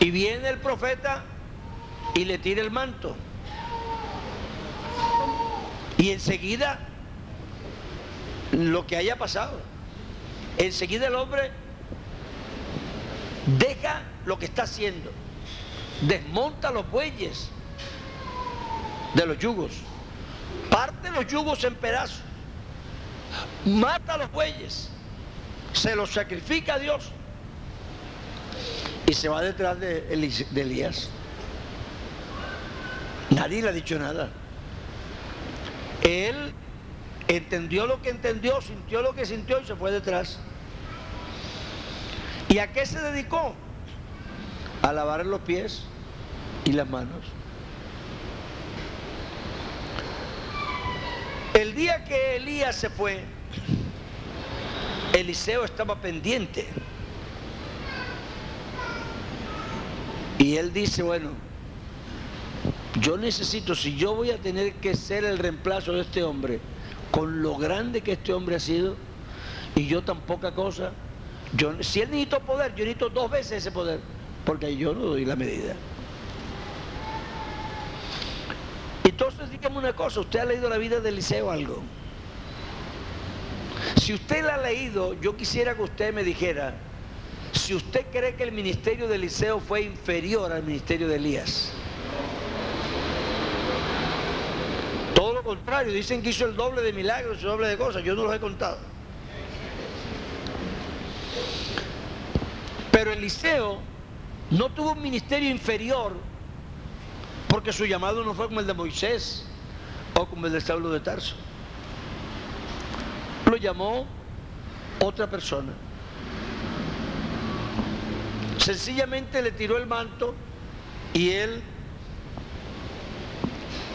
Y viene el profeta y le tira el manto. Y enseguida, lo que haya pasado, enseguida el hombre deja lo que está haciendo, desmonta los bueyes de los yugos, parte los yugos en pedazos, mata los bueyes, se los sacrifica a Dios y se va detrás de, de Elías. Nadie le ha dicho nada. Él entendió lo que entendió, sintió lo que sintió y se fue detrás. ¿Y a qué se dedicó? A lavar los pies y las manos. El día que Elías se fue, Eliseo estaba pendiente. Y él dice, bueno, yo necesito, si yo voy a tener que ser el reemplazo de este hombre, con lo grande que este hombre ha sido, y yo tan poca cosa, yo, si él necesita poder, yo necesito dos veces ese poder, porque yo no doy la medida. Entonces, dígame una cosa, ¿usted ha leído la vida de Eliseo algo? Si usted la ha leído, yo quisiera que usted me dijera, si usted cree que el ministerio de Eliseo fue inferior al ministerio de Elías. Todo lo contrario, dicen que hizo el doble de milagros, el doble de cosas, yo no los he contado. Pero Eliseo no tuvo un ministerio inferior porque su llamado no fue como el de Moisés o como el de Saulo de Tarso. Lo llamó otra persona. Sencillamente le tiró el manto y él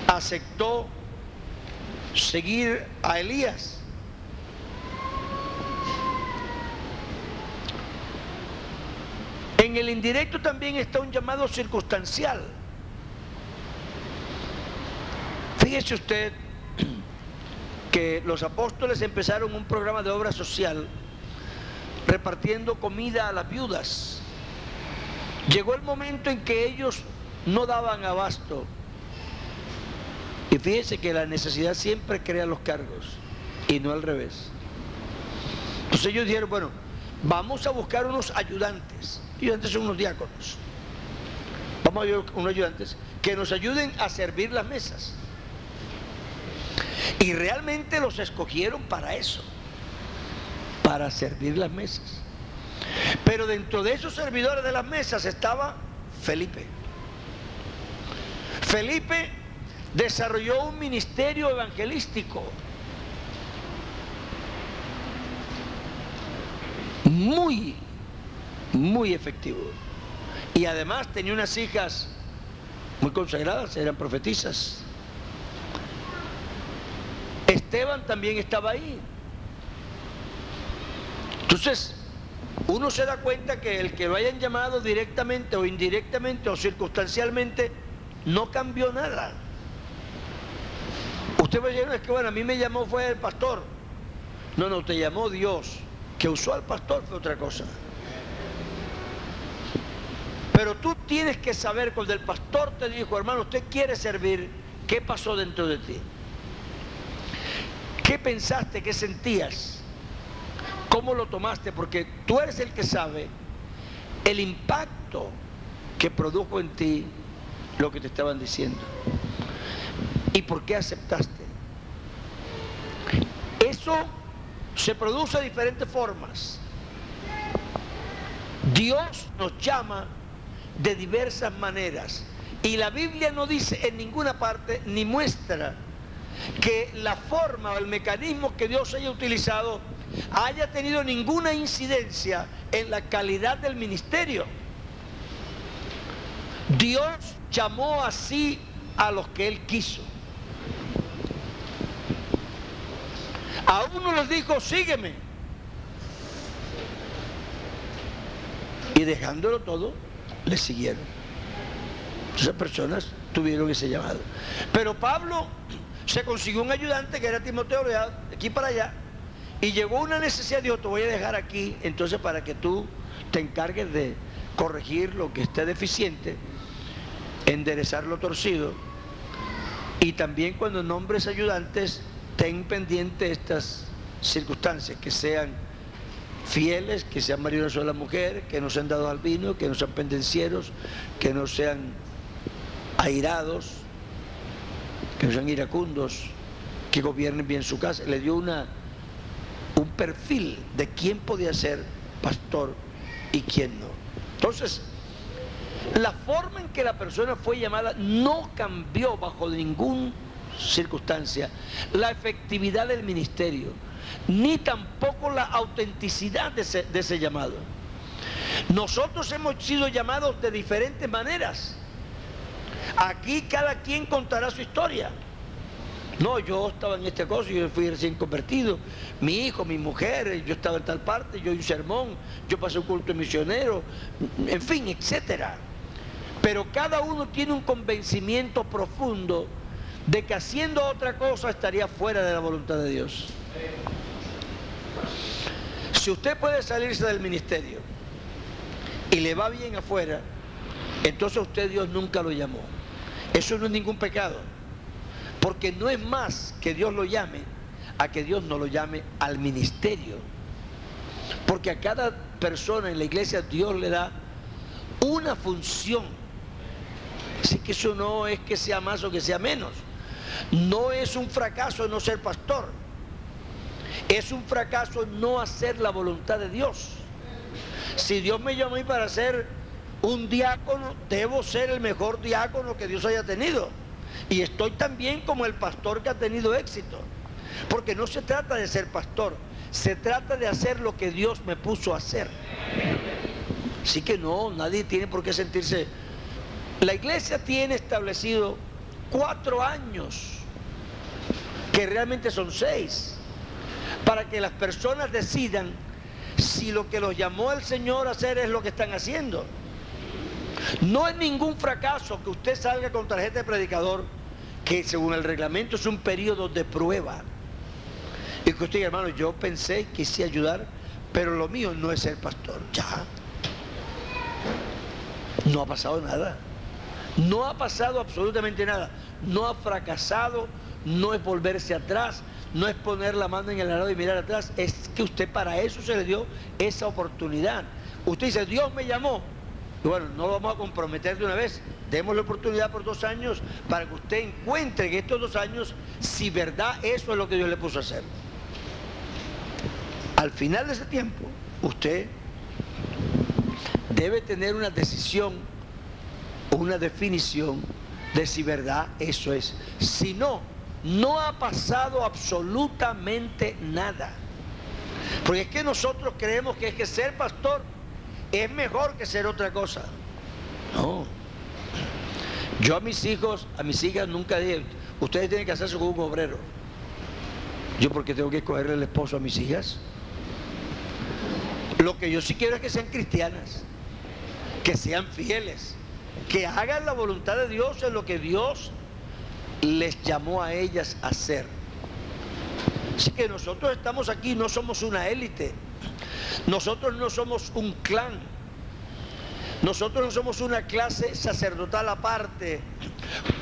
aceptó seguir a Elías. En el indirecto también está un llamado circunstancial. Fíjese usted que los apóstoles empezaron un programa de obra social repartiendo comida a las viudas. Llegó el momento en que ellos no daban abasto. Y fíjese que la necesidad siempre crea los cargos y no al revés. Entonces ellos dijeron, bueno, vamos a buscar unos ayudantes. Ayudantes son unos diáconos. Vamos a buscar unos ayudantes que nos ayuden a servir las mesas. Y realmente los escogieron para eso, para servir las mesas. Pero dentro de esos servidores de las mesas estaba Felipe. Felipe desarrolló un ministerio evangelístico muy, muy efectivo. Y además tenía unas hijas muy consagradas, eran profetisas. Esteban también estaba ahí. Entonces, uno se da cuenta que el que lo hayan llamado directamente o indirectamente o circunstancialmente no cambió nada. Usted va a decir, es que bueno, a mí me llamó fue el pastor. No, no, te llamó Dios. Que usó al pastor fue otra cosa. Pero tú tienes que saber cuando el pastor te dijo, hermano, usted quiere servir, ¿qué pasó dentro de ti? ¿Qué pensaste? ¿Qué sentías? ¿Cómo lo tomaste? Porque tú eres el que sabe el impacto que produjo en ti lo que te estaban diciendo. ¿Y por qué aceptaste? Eso se produce de diferentes formas. Dios nos llama de diversas maneras. Y la Biblia no dice en ninguna parte ni muestra que la forma o el mecanismo que Dios haya utilizado haya tenido ninguna incidencia en la calidad del ministerio. Dios llamó así a los que Él quiso. A uno les dijo, sígueme. Y dejándolo todo, le siguieron. Esas personas tuvieron ese llamado. Pero Pablo se consiguió un ayudante que era Timoteo, de aquí para allá, y llegó una necesidad, dijo, te voy a dejar aquí, entonces para que tú te encargues de corregir lo que esté deficiente, enderezar lo torcido, y también cuando nombres ayudantes, ten pendiente estas circunstancias, que sean fieles, que sean maridos de la mujer, que no sean dados al vino, que no sean pendencieros, que no sean airados, que no sean iracundos, que gobiernen bien su casa. Le dio una, un perfil de quién podía ser pastor y quién no. Entonces, la forma en que la persona fue llamada no cambió bajo ninguna circunstancia la efectividad del ministerio, ni tampoco la autenticidad de ese, llamado. Nosotros hemos sido llamados de diferentes maneras. Aquí cada quien contará su historia. No, yo estaba en esta cosa, yo fui recién convertido, mi hijo, mi mujer, yo estaba en tal parte, yo un sermón, yo pasé un culto misionero, en fin, etcétera. Pero cada uno tiene un convencimiento profundo de que haciendo otra cosa estaría fuera de la voluntad de Dios. Si usted puede salirse del ministerio y le va bien afuera, entonces usted Dios nunca lo llamó. Eso no es ningún pecado. Porque no es más que Dios lo llame a que Dios no lo llame al ministerio. Porque a cada persona en la iglesia Dios le da una función. Así que eso no es que sea más o que sea menos. No es un fracaso no ser pastor. Es un fracaso no hacer la voluntad de Dios. Si Dios me llamó a mí para ser un diácono, debo ser el mejor diácono que Dios haya tenido. Y estoy también como el pastor que ha tenido éxito. Porque no se trata de ser pastor, se trata de hacer lo que Dios me puso a hacer. Así que no, nadie tiene por qué sentirse... La iglesia tiene establecido cuatro años, que realmente son seis, para que las personas decidan si lo que los llamó el Señor a hacer es lo que están haciendo. No es ningún fracaso que usted salga con tarjeta de predicador, que según el reglamento es un periodo de prueba. Y que usted, hermano, yo pensé, quise ayudar, pero lo mío no es ser pastor. Ya. No ha pasado nada. No ha pasado absolutamente nada. No ha fracasado, no es volverse atrás, no es poner la mano en el arado y mirar atrás. Es que usted para eso se le dio esa oportunidad. Usted dice, Dios me llamó. bueno, no lo vamos a comprometer de una vez. Demos la oportunidad por dos años para que usted encuentre en estos dos años si verdad eso es lo que Dios le puso a hacer. Al final de ese tiempo, usted debe tener una decisión, una definición de si verdad eso es. Si no, no ha pasado absolutamente nada. Porque es que nosotros creemos que es que ser pastor es mejor que ser otra cosa. No. Yo a mis hijos, a mis hijas nunca dije, ustedes tienen que hacerse con un obrero. Yo porque tengo que escogerle el esposo a mis hijas. Lo que yo sí quiero es que sean cristianas, que sean fieles, que hagan la voluntad de Dios en lo que Dios les llamó a ellas a hacer. Así que nosotros estamos aquí, no somos una élite, nosotros no somos un clan, nosotros no somos una clase sacerdotal aparte,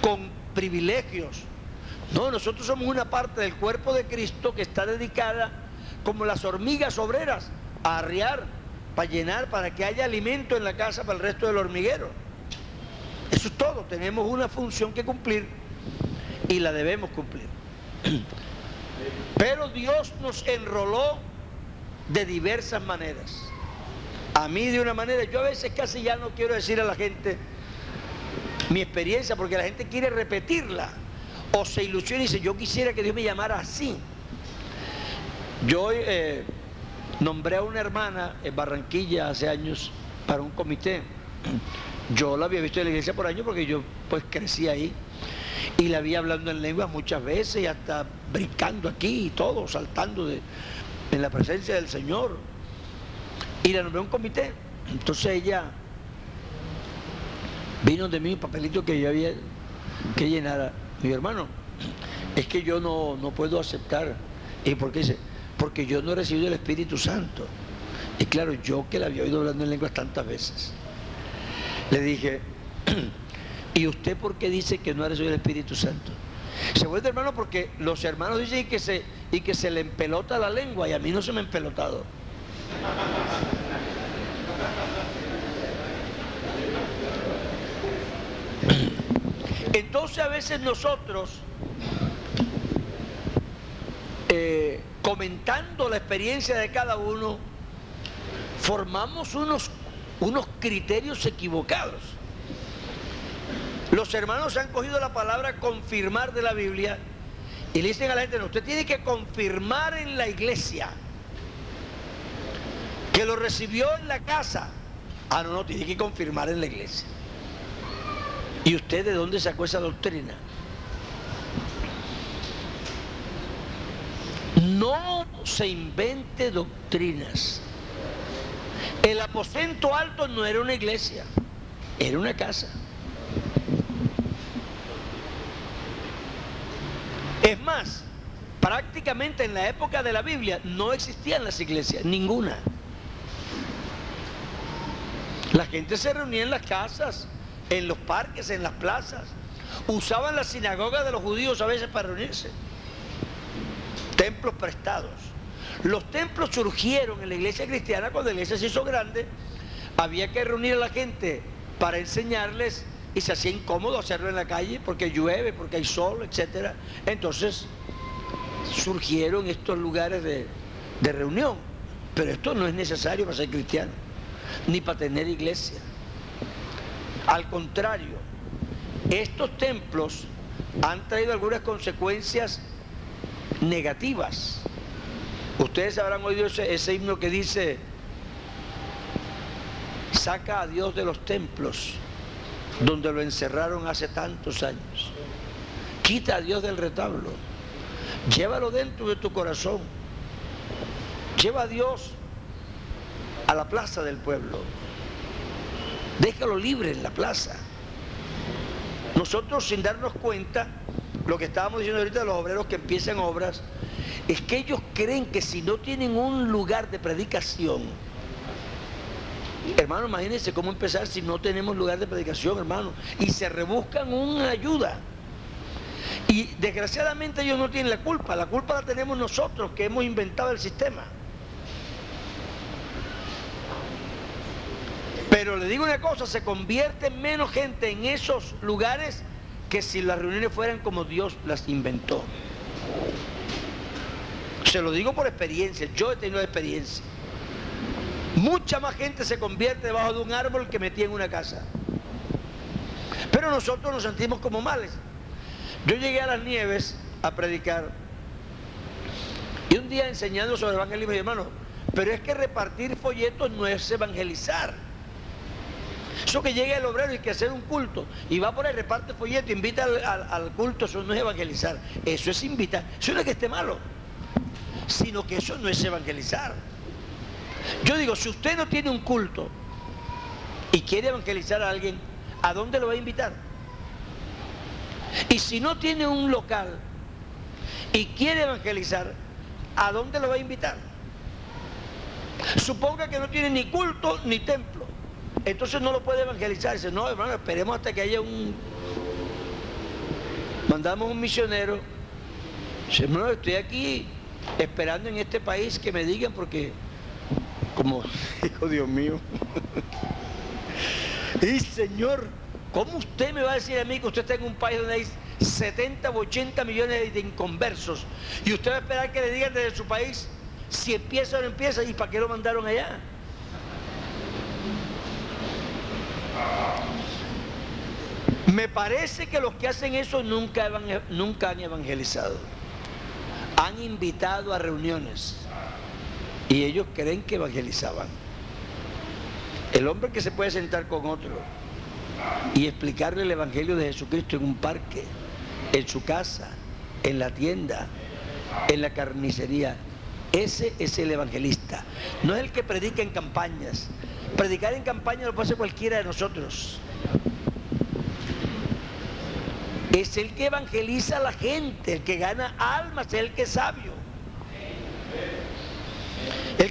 con privilegios. No, nosotros somos una parte del cuerpo de Cristo que está dedicada como las hormigas obreras a arriar, para llenar, para que haya alimento en la casa para el resto del hormiguero. Eso es todo, tenemos una función que cumplir y la debemos cumplir. Pero Dios nos enroló de diversas maneras. A mí de una manera, yo a veces casi ya no quiero decir a la gente mi experiencia porque la gente quiere repetirla o se ilusiona y dice, yo quisiera que Dios me llamara así. Yo eh, nombré a una hermana en Barranquilla hace años para un comité. Yo la había visto en la iglesia por años porque yo pues crecí ahí y la vi hablando en lenguas muchas veces y hasta brincando aquí y todo, saltando de, en la presencia del Señor. Y la nombré un comité. Entonces ella vino de mí un papelito que yo había que llenar. Mi hermano, es que yo no, no puedo aceptar. ¿Y por qué dice? porque yo no he recibido el Espíritu Santo. Y claro, yo que la había oído hablando en lenguas tantas veces, le dije, ¿y usted por qué dice que no ha recibido el Espíritu Santo? Se vuelve hermano porque los hermanos dicen que se, y que se le empelota la lengua y a mí no se me ha empelotado. Entonces a veces nosotros eh, comentando la experiencia de cada uno, formamos unos, unos criterios equivocados. Los hermanos han cogido la palabra confirmar de la Biblia y le dicen a la gente, no, usted tiene que confirmar en la iglesia que lo recibió en la casa. Ah, no, no, tiene que confirmar en la iglesia. ¿Y usted de dónde sacó esa doctrina? No se invente doctrinas. El aposento alto no era una iglesia, era una casa. Es más, prácticamente en la época de la Biblia no existían las iglesias, ninguna. La gente se reunía en las casas, en los parques, en las plazas. Usaban la sinagoga de los judíos a veces para reunirse. Templos prestados. Los templos surgieron en la iglesia cristiana cuando la iglesia se hizo grande. Había que reunir a la gente para enseñarles y se hacía incómodo hacerlo en la calle porque llueve, porque hay sol, etc. Entonces surgieron estos lugares de, de reunión. Pero esto no es necesario para ser cristiano, ni para tener iglesia. Al contrario, estos templos han traído algunas consecuencias negativas. Ustedes habrán oído ese, himno que dice, saca a Dios de los templos donde lo encerraron hace tantos años. Quita a Dios del retablo. Llévalo dentro de tu corazón. Lleva a Dios a la plaza del pueblo. Déjalo libre en la plaza. Nosotros sin darnos cuenta, lo que estábamos diciendo ahorita de los obreros que empiezan obras, es que ellos creen que si no tienen un lugar de predicación, hermano, imagínense cómo empezar si no tenemos lugar de predicación, hermano, y se rebuscan una ayuda. Y desgraciadamente ellos no tienen la culpa, la culpa la tenemos nosotros que hemos inventado el sistema. Pero le digo una cosa, se convierte menos gente en esos lugares que si las reuniones fueran como Dios las inventó. Se lo digo por experiencia, yo he tenido experiencia. Mucha más gente se convierte debajo de un árbol que metía en una casa. Pero nosotros nos sentimos como males. Yo llegué a las nieves a predicar y un día enseñando sobre el evangelismo, hermano, pero es que repartir folletos no es evangelizar. Eso que llegue el obrero y que hacer un culto y va por ahí, reparte folleto, invita al, culto, eso no es evangelizar. Eso es invitar. Eso no es que esté malo, sino que eso no es evangelizar. Yo digo, si usted no tiene un culto y quiere evangelizar a alguien, ¿a dónde lo va a invitar? Y si no tiene un local y quiere evangelizar, ¿a dónde lo va a invitar? Suponga que no tiene ni culto ni templo. Entonces no lo puede evangelizar. Dice, no, hermano, esperemos hasta que haya un... Mandamos un misionero. Dice, hermano, estoy aquí esperando en este país que me digan porque, como, hijo Dios mío. y Señor, ¿cómo usted me va a decir a mí que usted está en un país donde hay 70 o 80 millones de inconversos y usted va a esperar que le digan desde su país si empieza o no empieza y para qué lo mandaron allá? Me parece que los que hacen eso nunca, nunca han evangelizado. Han invitado a reuniones y ellos creen que evangelizaban. El hombre que se puede sentar con otro y explicarle el Evangelio de Jesucristo en un parque, en su casa, en la tienda, en la carnicería, ese es el evangelista. No es el que predica en campañas, Predicar en campaña lo puede hacer cualquiera de nosotros. Es el que evangeliza a la gente, el que gana almas, es el que es sabio.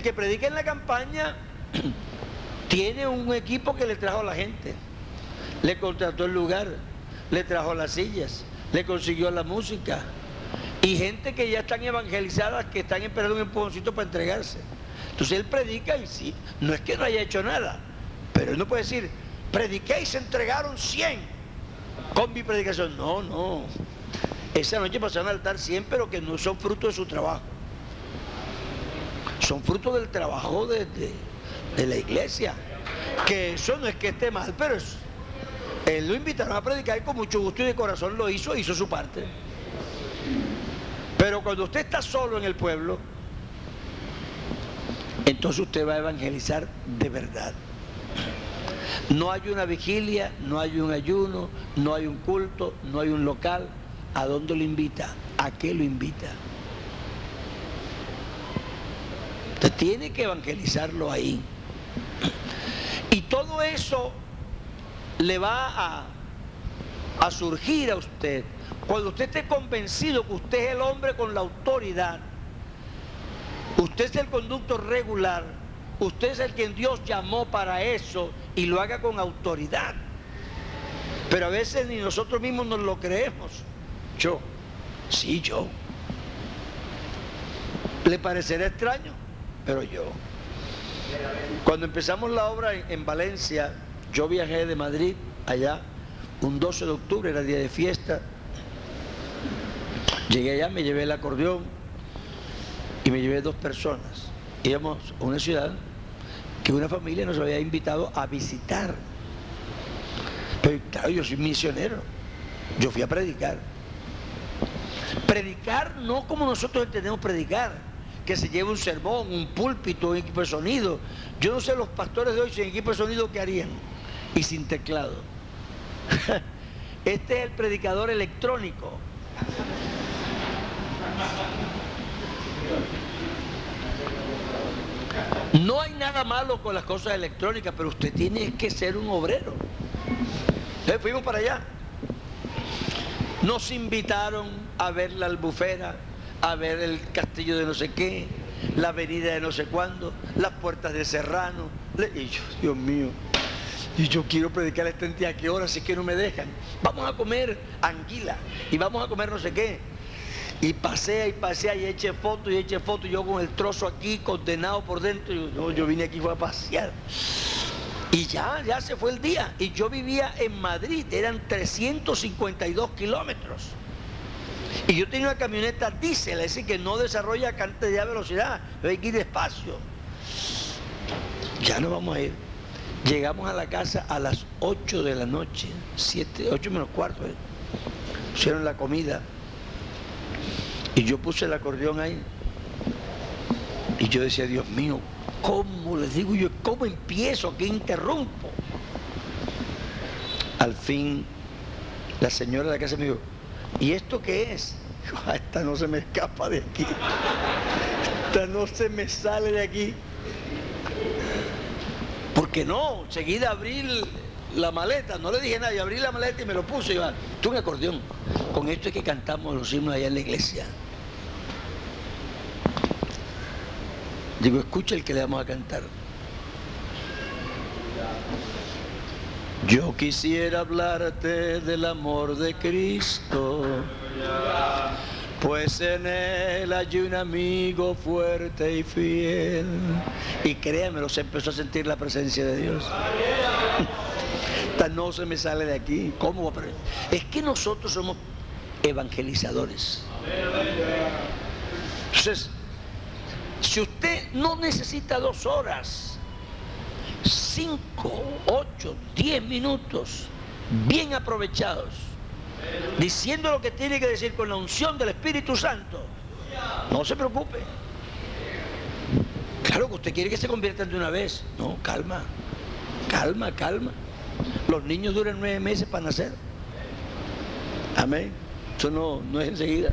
Que predica en la campaña tiene un equipo que le trajo a la gente. Le contrató el lugar, le trajo las sillas, le consiguió la música. Y gente que ya están evangelizadas, que están esperando un empujoncito para entregarse. Entonces él predica y sí, no es que no haya hecho nada, pero él no puede decir, prediqué y se entregaron 100 con mi predicación. No, no. Esa noche pasaron al altar 100, pero que no son fruto de su trabajo. Son fruto del trabajo de, la iglesia. Que eso no es que esté mal, pero él lo invitaron a predicar y con mucho gusto y de corazón lo hizo, hizo su parte. Pero cuando usted está solo en el pueblo, entonces usted va a evangelizar de verdad. No hay una vigilia, no hay un ayuno, no hay un culto, no hay un local. ¿A dónde lo invita? ¿A qué lo invita? Tiene que evangelizarlo ahí. Y todo eso le va a, a surgir a usted Cuando usted esté convencido que usted es el hombre con la autoridad, usted es el conducto regular, usted es el quien Dios llamó para eso y lo haga con autoridad. Pero a veces ni nosotros mismos nos lo creemos. Yo, sí, yo. ¿Le parecerá extraño? Pero yo. Cuando empezamos la obra en, Valencia, yo viajé de Madrid allá, un 12 de octubre, era día de fiesta. Llegué allá, me llevé el acordeón y me llevé dos personas. Íbamos a una ciudad que una familia nos había invitado a visitar. Pero claro, yo soy misionero. Yo fui a predicar. Predicar no como nosotros entendemos predicar que se lleve un sermón, un púlpito, un equipo de sonido. Yo no sé los pastores de hoy sin equipo de sonido qué harían y sin teclado. Este es el predicador electrónico. No hay nada malo con las cosas electrónicas, pero usted tiene que ser un obrero. Entonces fuimos para allá. Nos invitaron a ver la albufera, a ver el castillo de no sé qué, la avenida de no sé cuándo, las puertas de Serrano. Y yo, Dios mío, y yo quiero predicar a este ¿a qué hora? Si es que no me dejan. Vamos a comer anguila y vamos a comer no sé qué. Y pasea y pasea y eche foto y eche foto. yo con el trozo aquí condenado por dentro. Yo, yo vine aquí fue a pasear. Y ya, ya se fue el día. Y yo vivía en Madrid, eran 352 kilómetros. Y yo tenía una camioneta diésel, es decir, que no desarrolla cantidad de velocidad, hay que ir despacio. Ya no vamos a ir. Llegamos a la casa a las 8 de la noche, 7, 8 menos cuarto. ¿eh? Pusieron la comida. Y yo puse el acordeón ahí. Y yo decía, Dios mío, ¿cómo les digo yo? ¿Cómo empiezo? ¿Qué interrumpo? Al fin, la señora de la casa me dijo, ¿Y esto qué es? Ah, esta no se me escapa de aquí. Esta no se me sale de aquí. Porque no, seguida abrí la maleta, no le dije nada, yo abrí la maleta y me lo puse. Y tú un acordeón. Con esto es que cantamos los himnos allá en la iglesia. Digo, escucha el que le vamos a cantar. Yo quisiera hablarte del amor de Cristo, pues en él hay un amigo fuerte y fiel. Y créanmelo, se empezó a sentir la presencia de Dios. No se me sale de aquí. ¿Cómo? Es que nosotros somos evangelizadores. Entonces, si usted no necesita dos horas 5, 8, 10 minutos bien aprovechados, diciendo lo que tiene que decir con la unción del Espíritu Santo, no se preocupe. Claro que usted quiere que se conviertan de una vez. No, calma, calma, calma. Los niños duran nueve meses para nacer. Amén. Eso no, no es enseguida.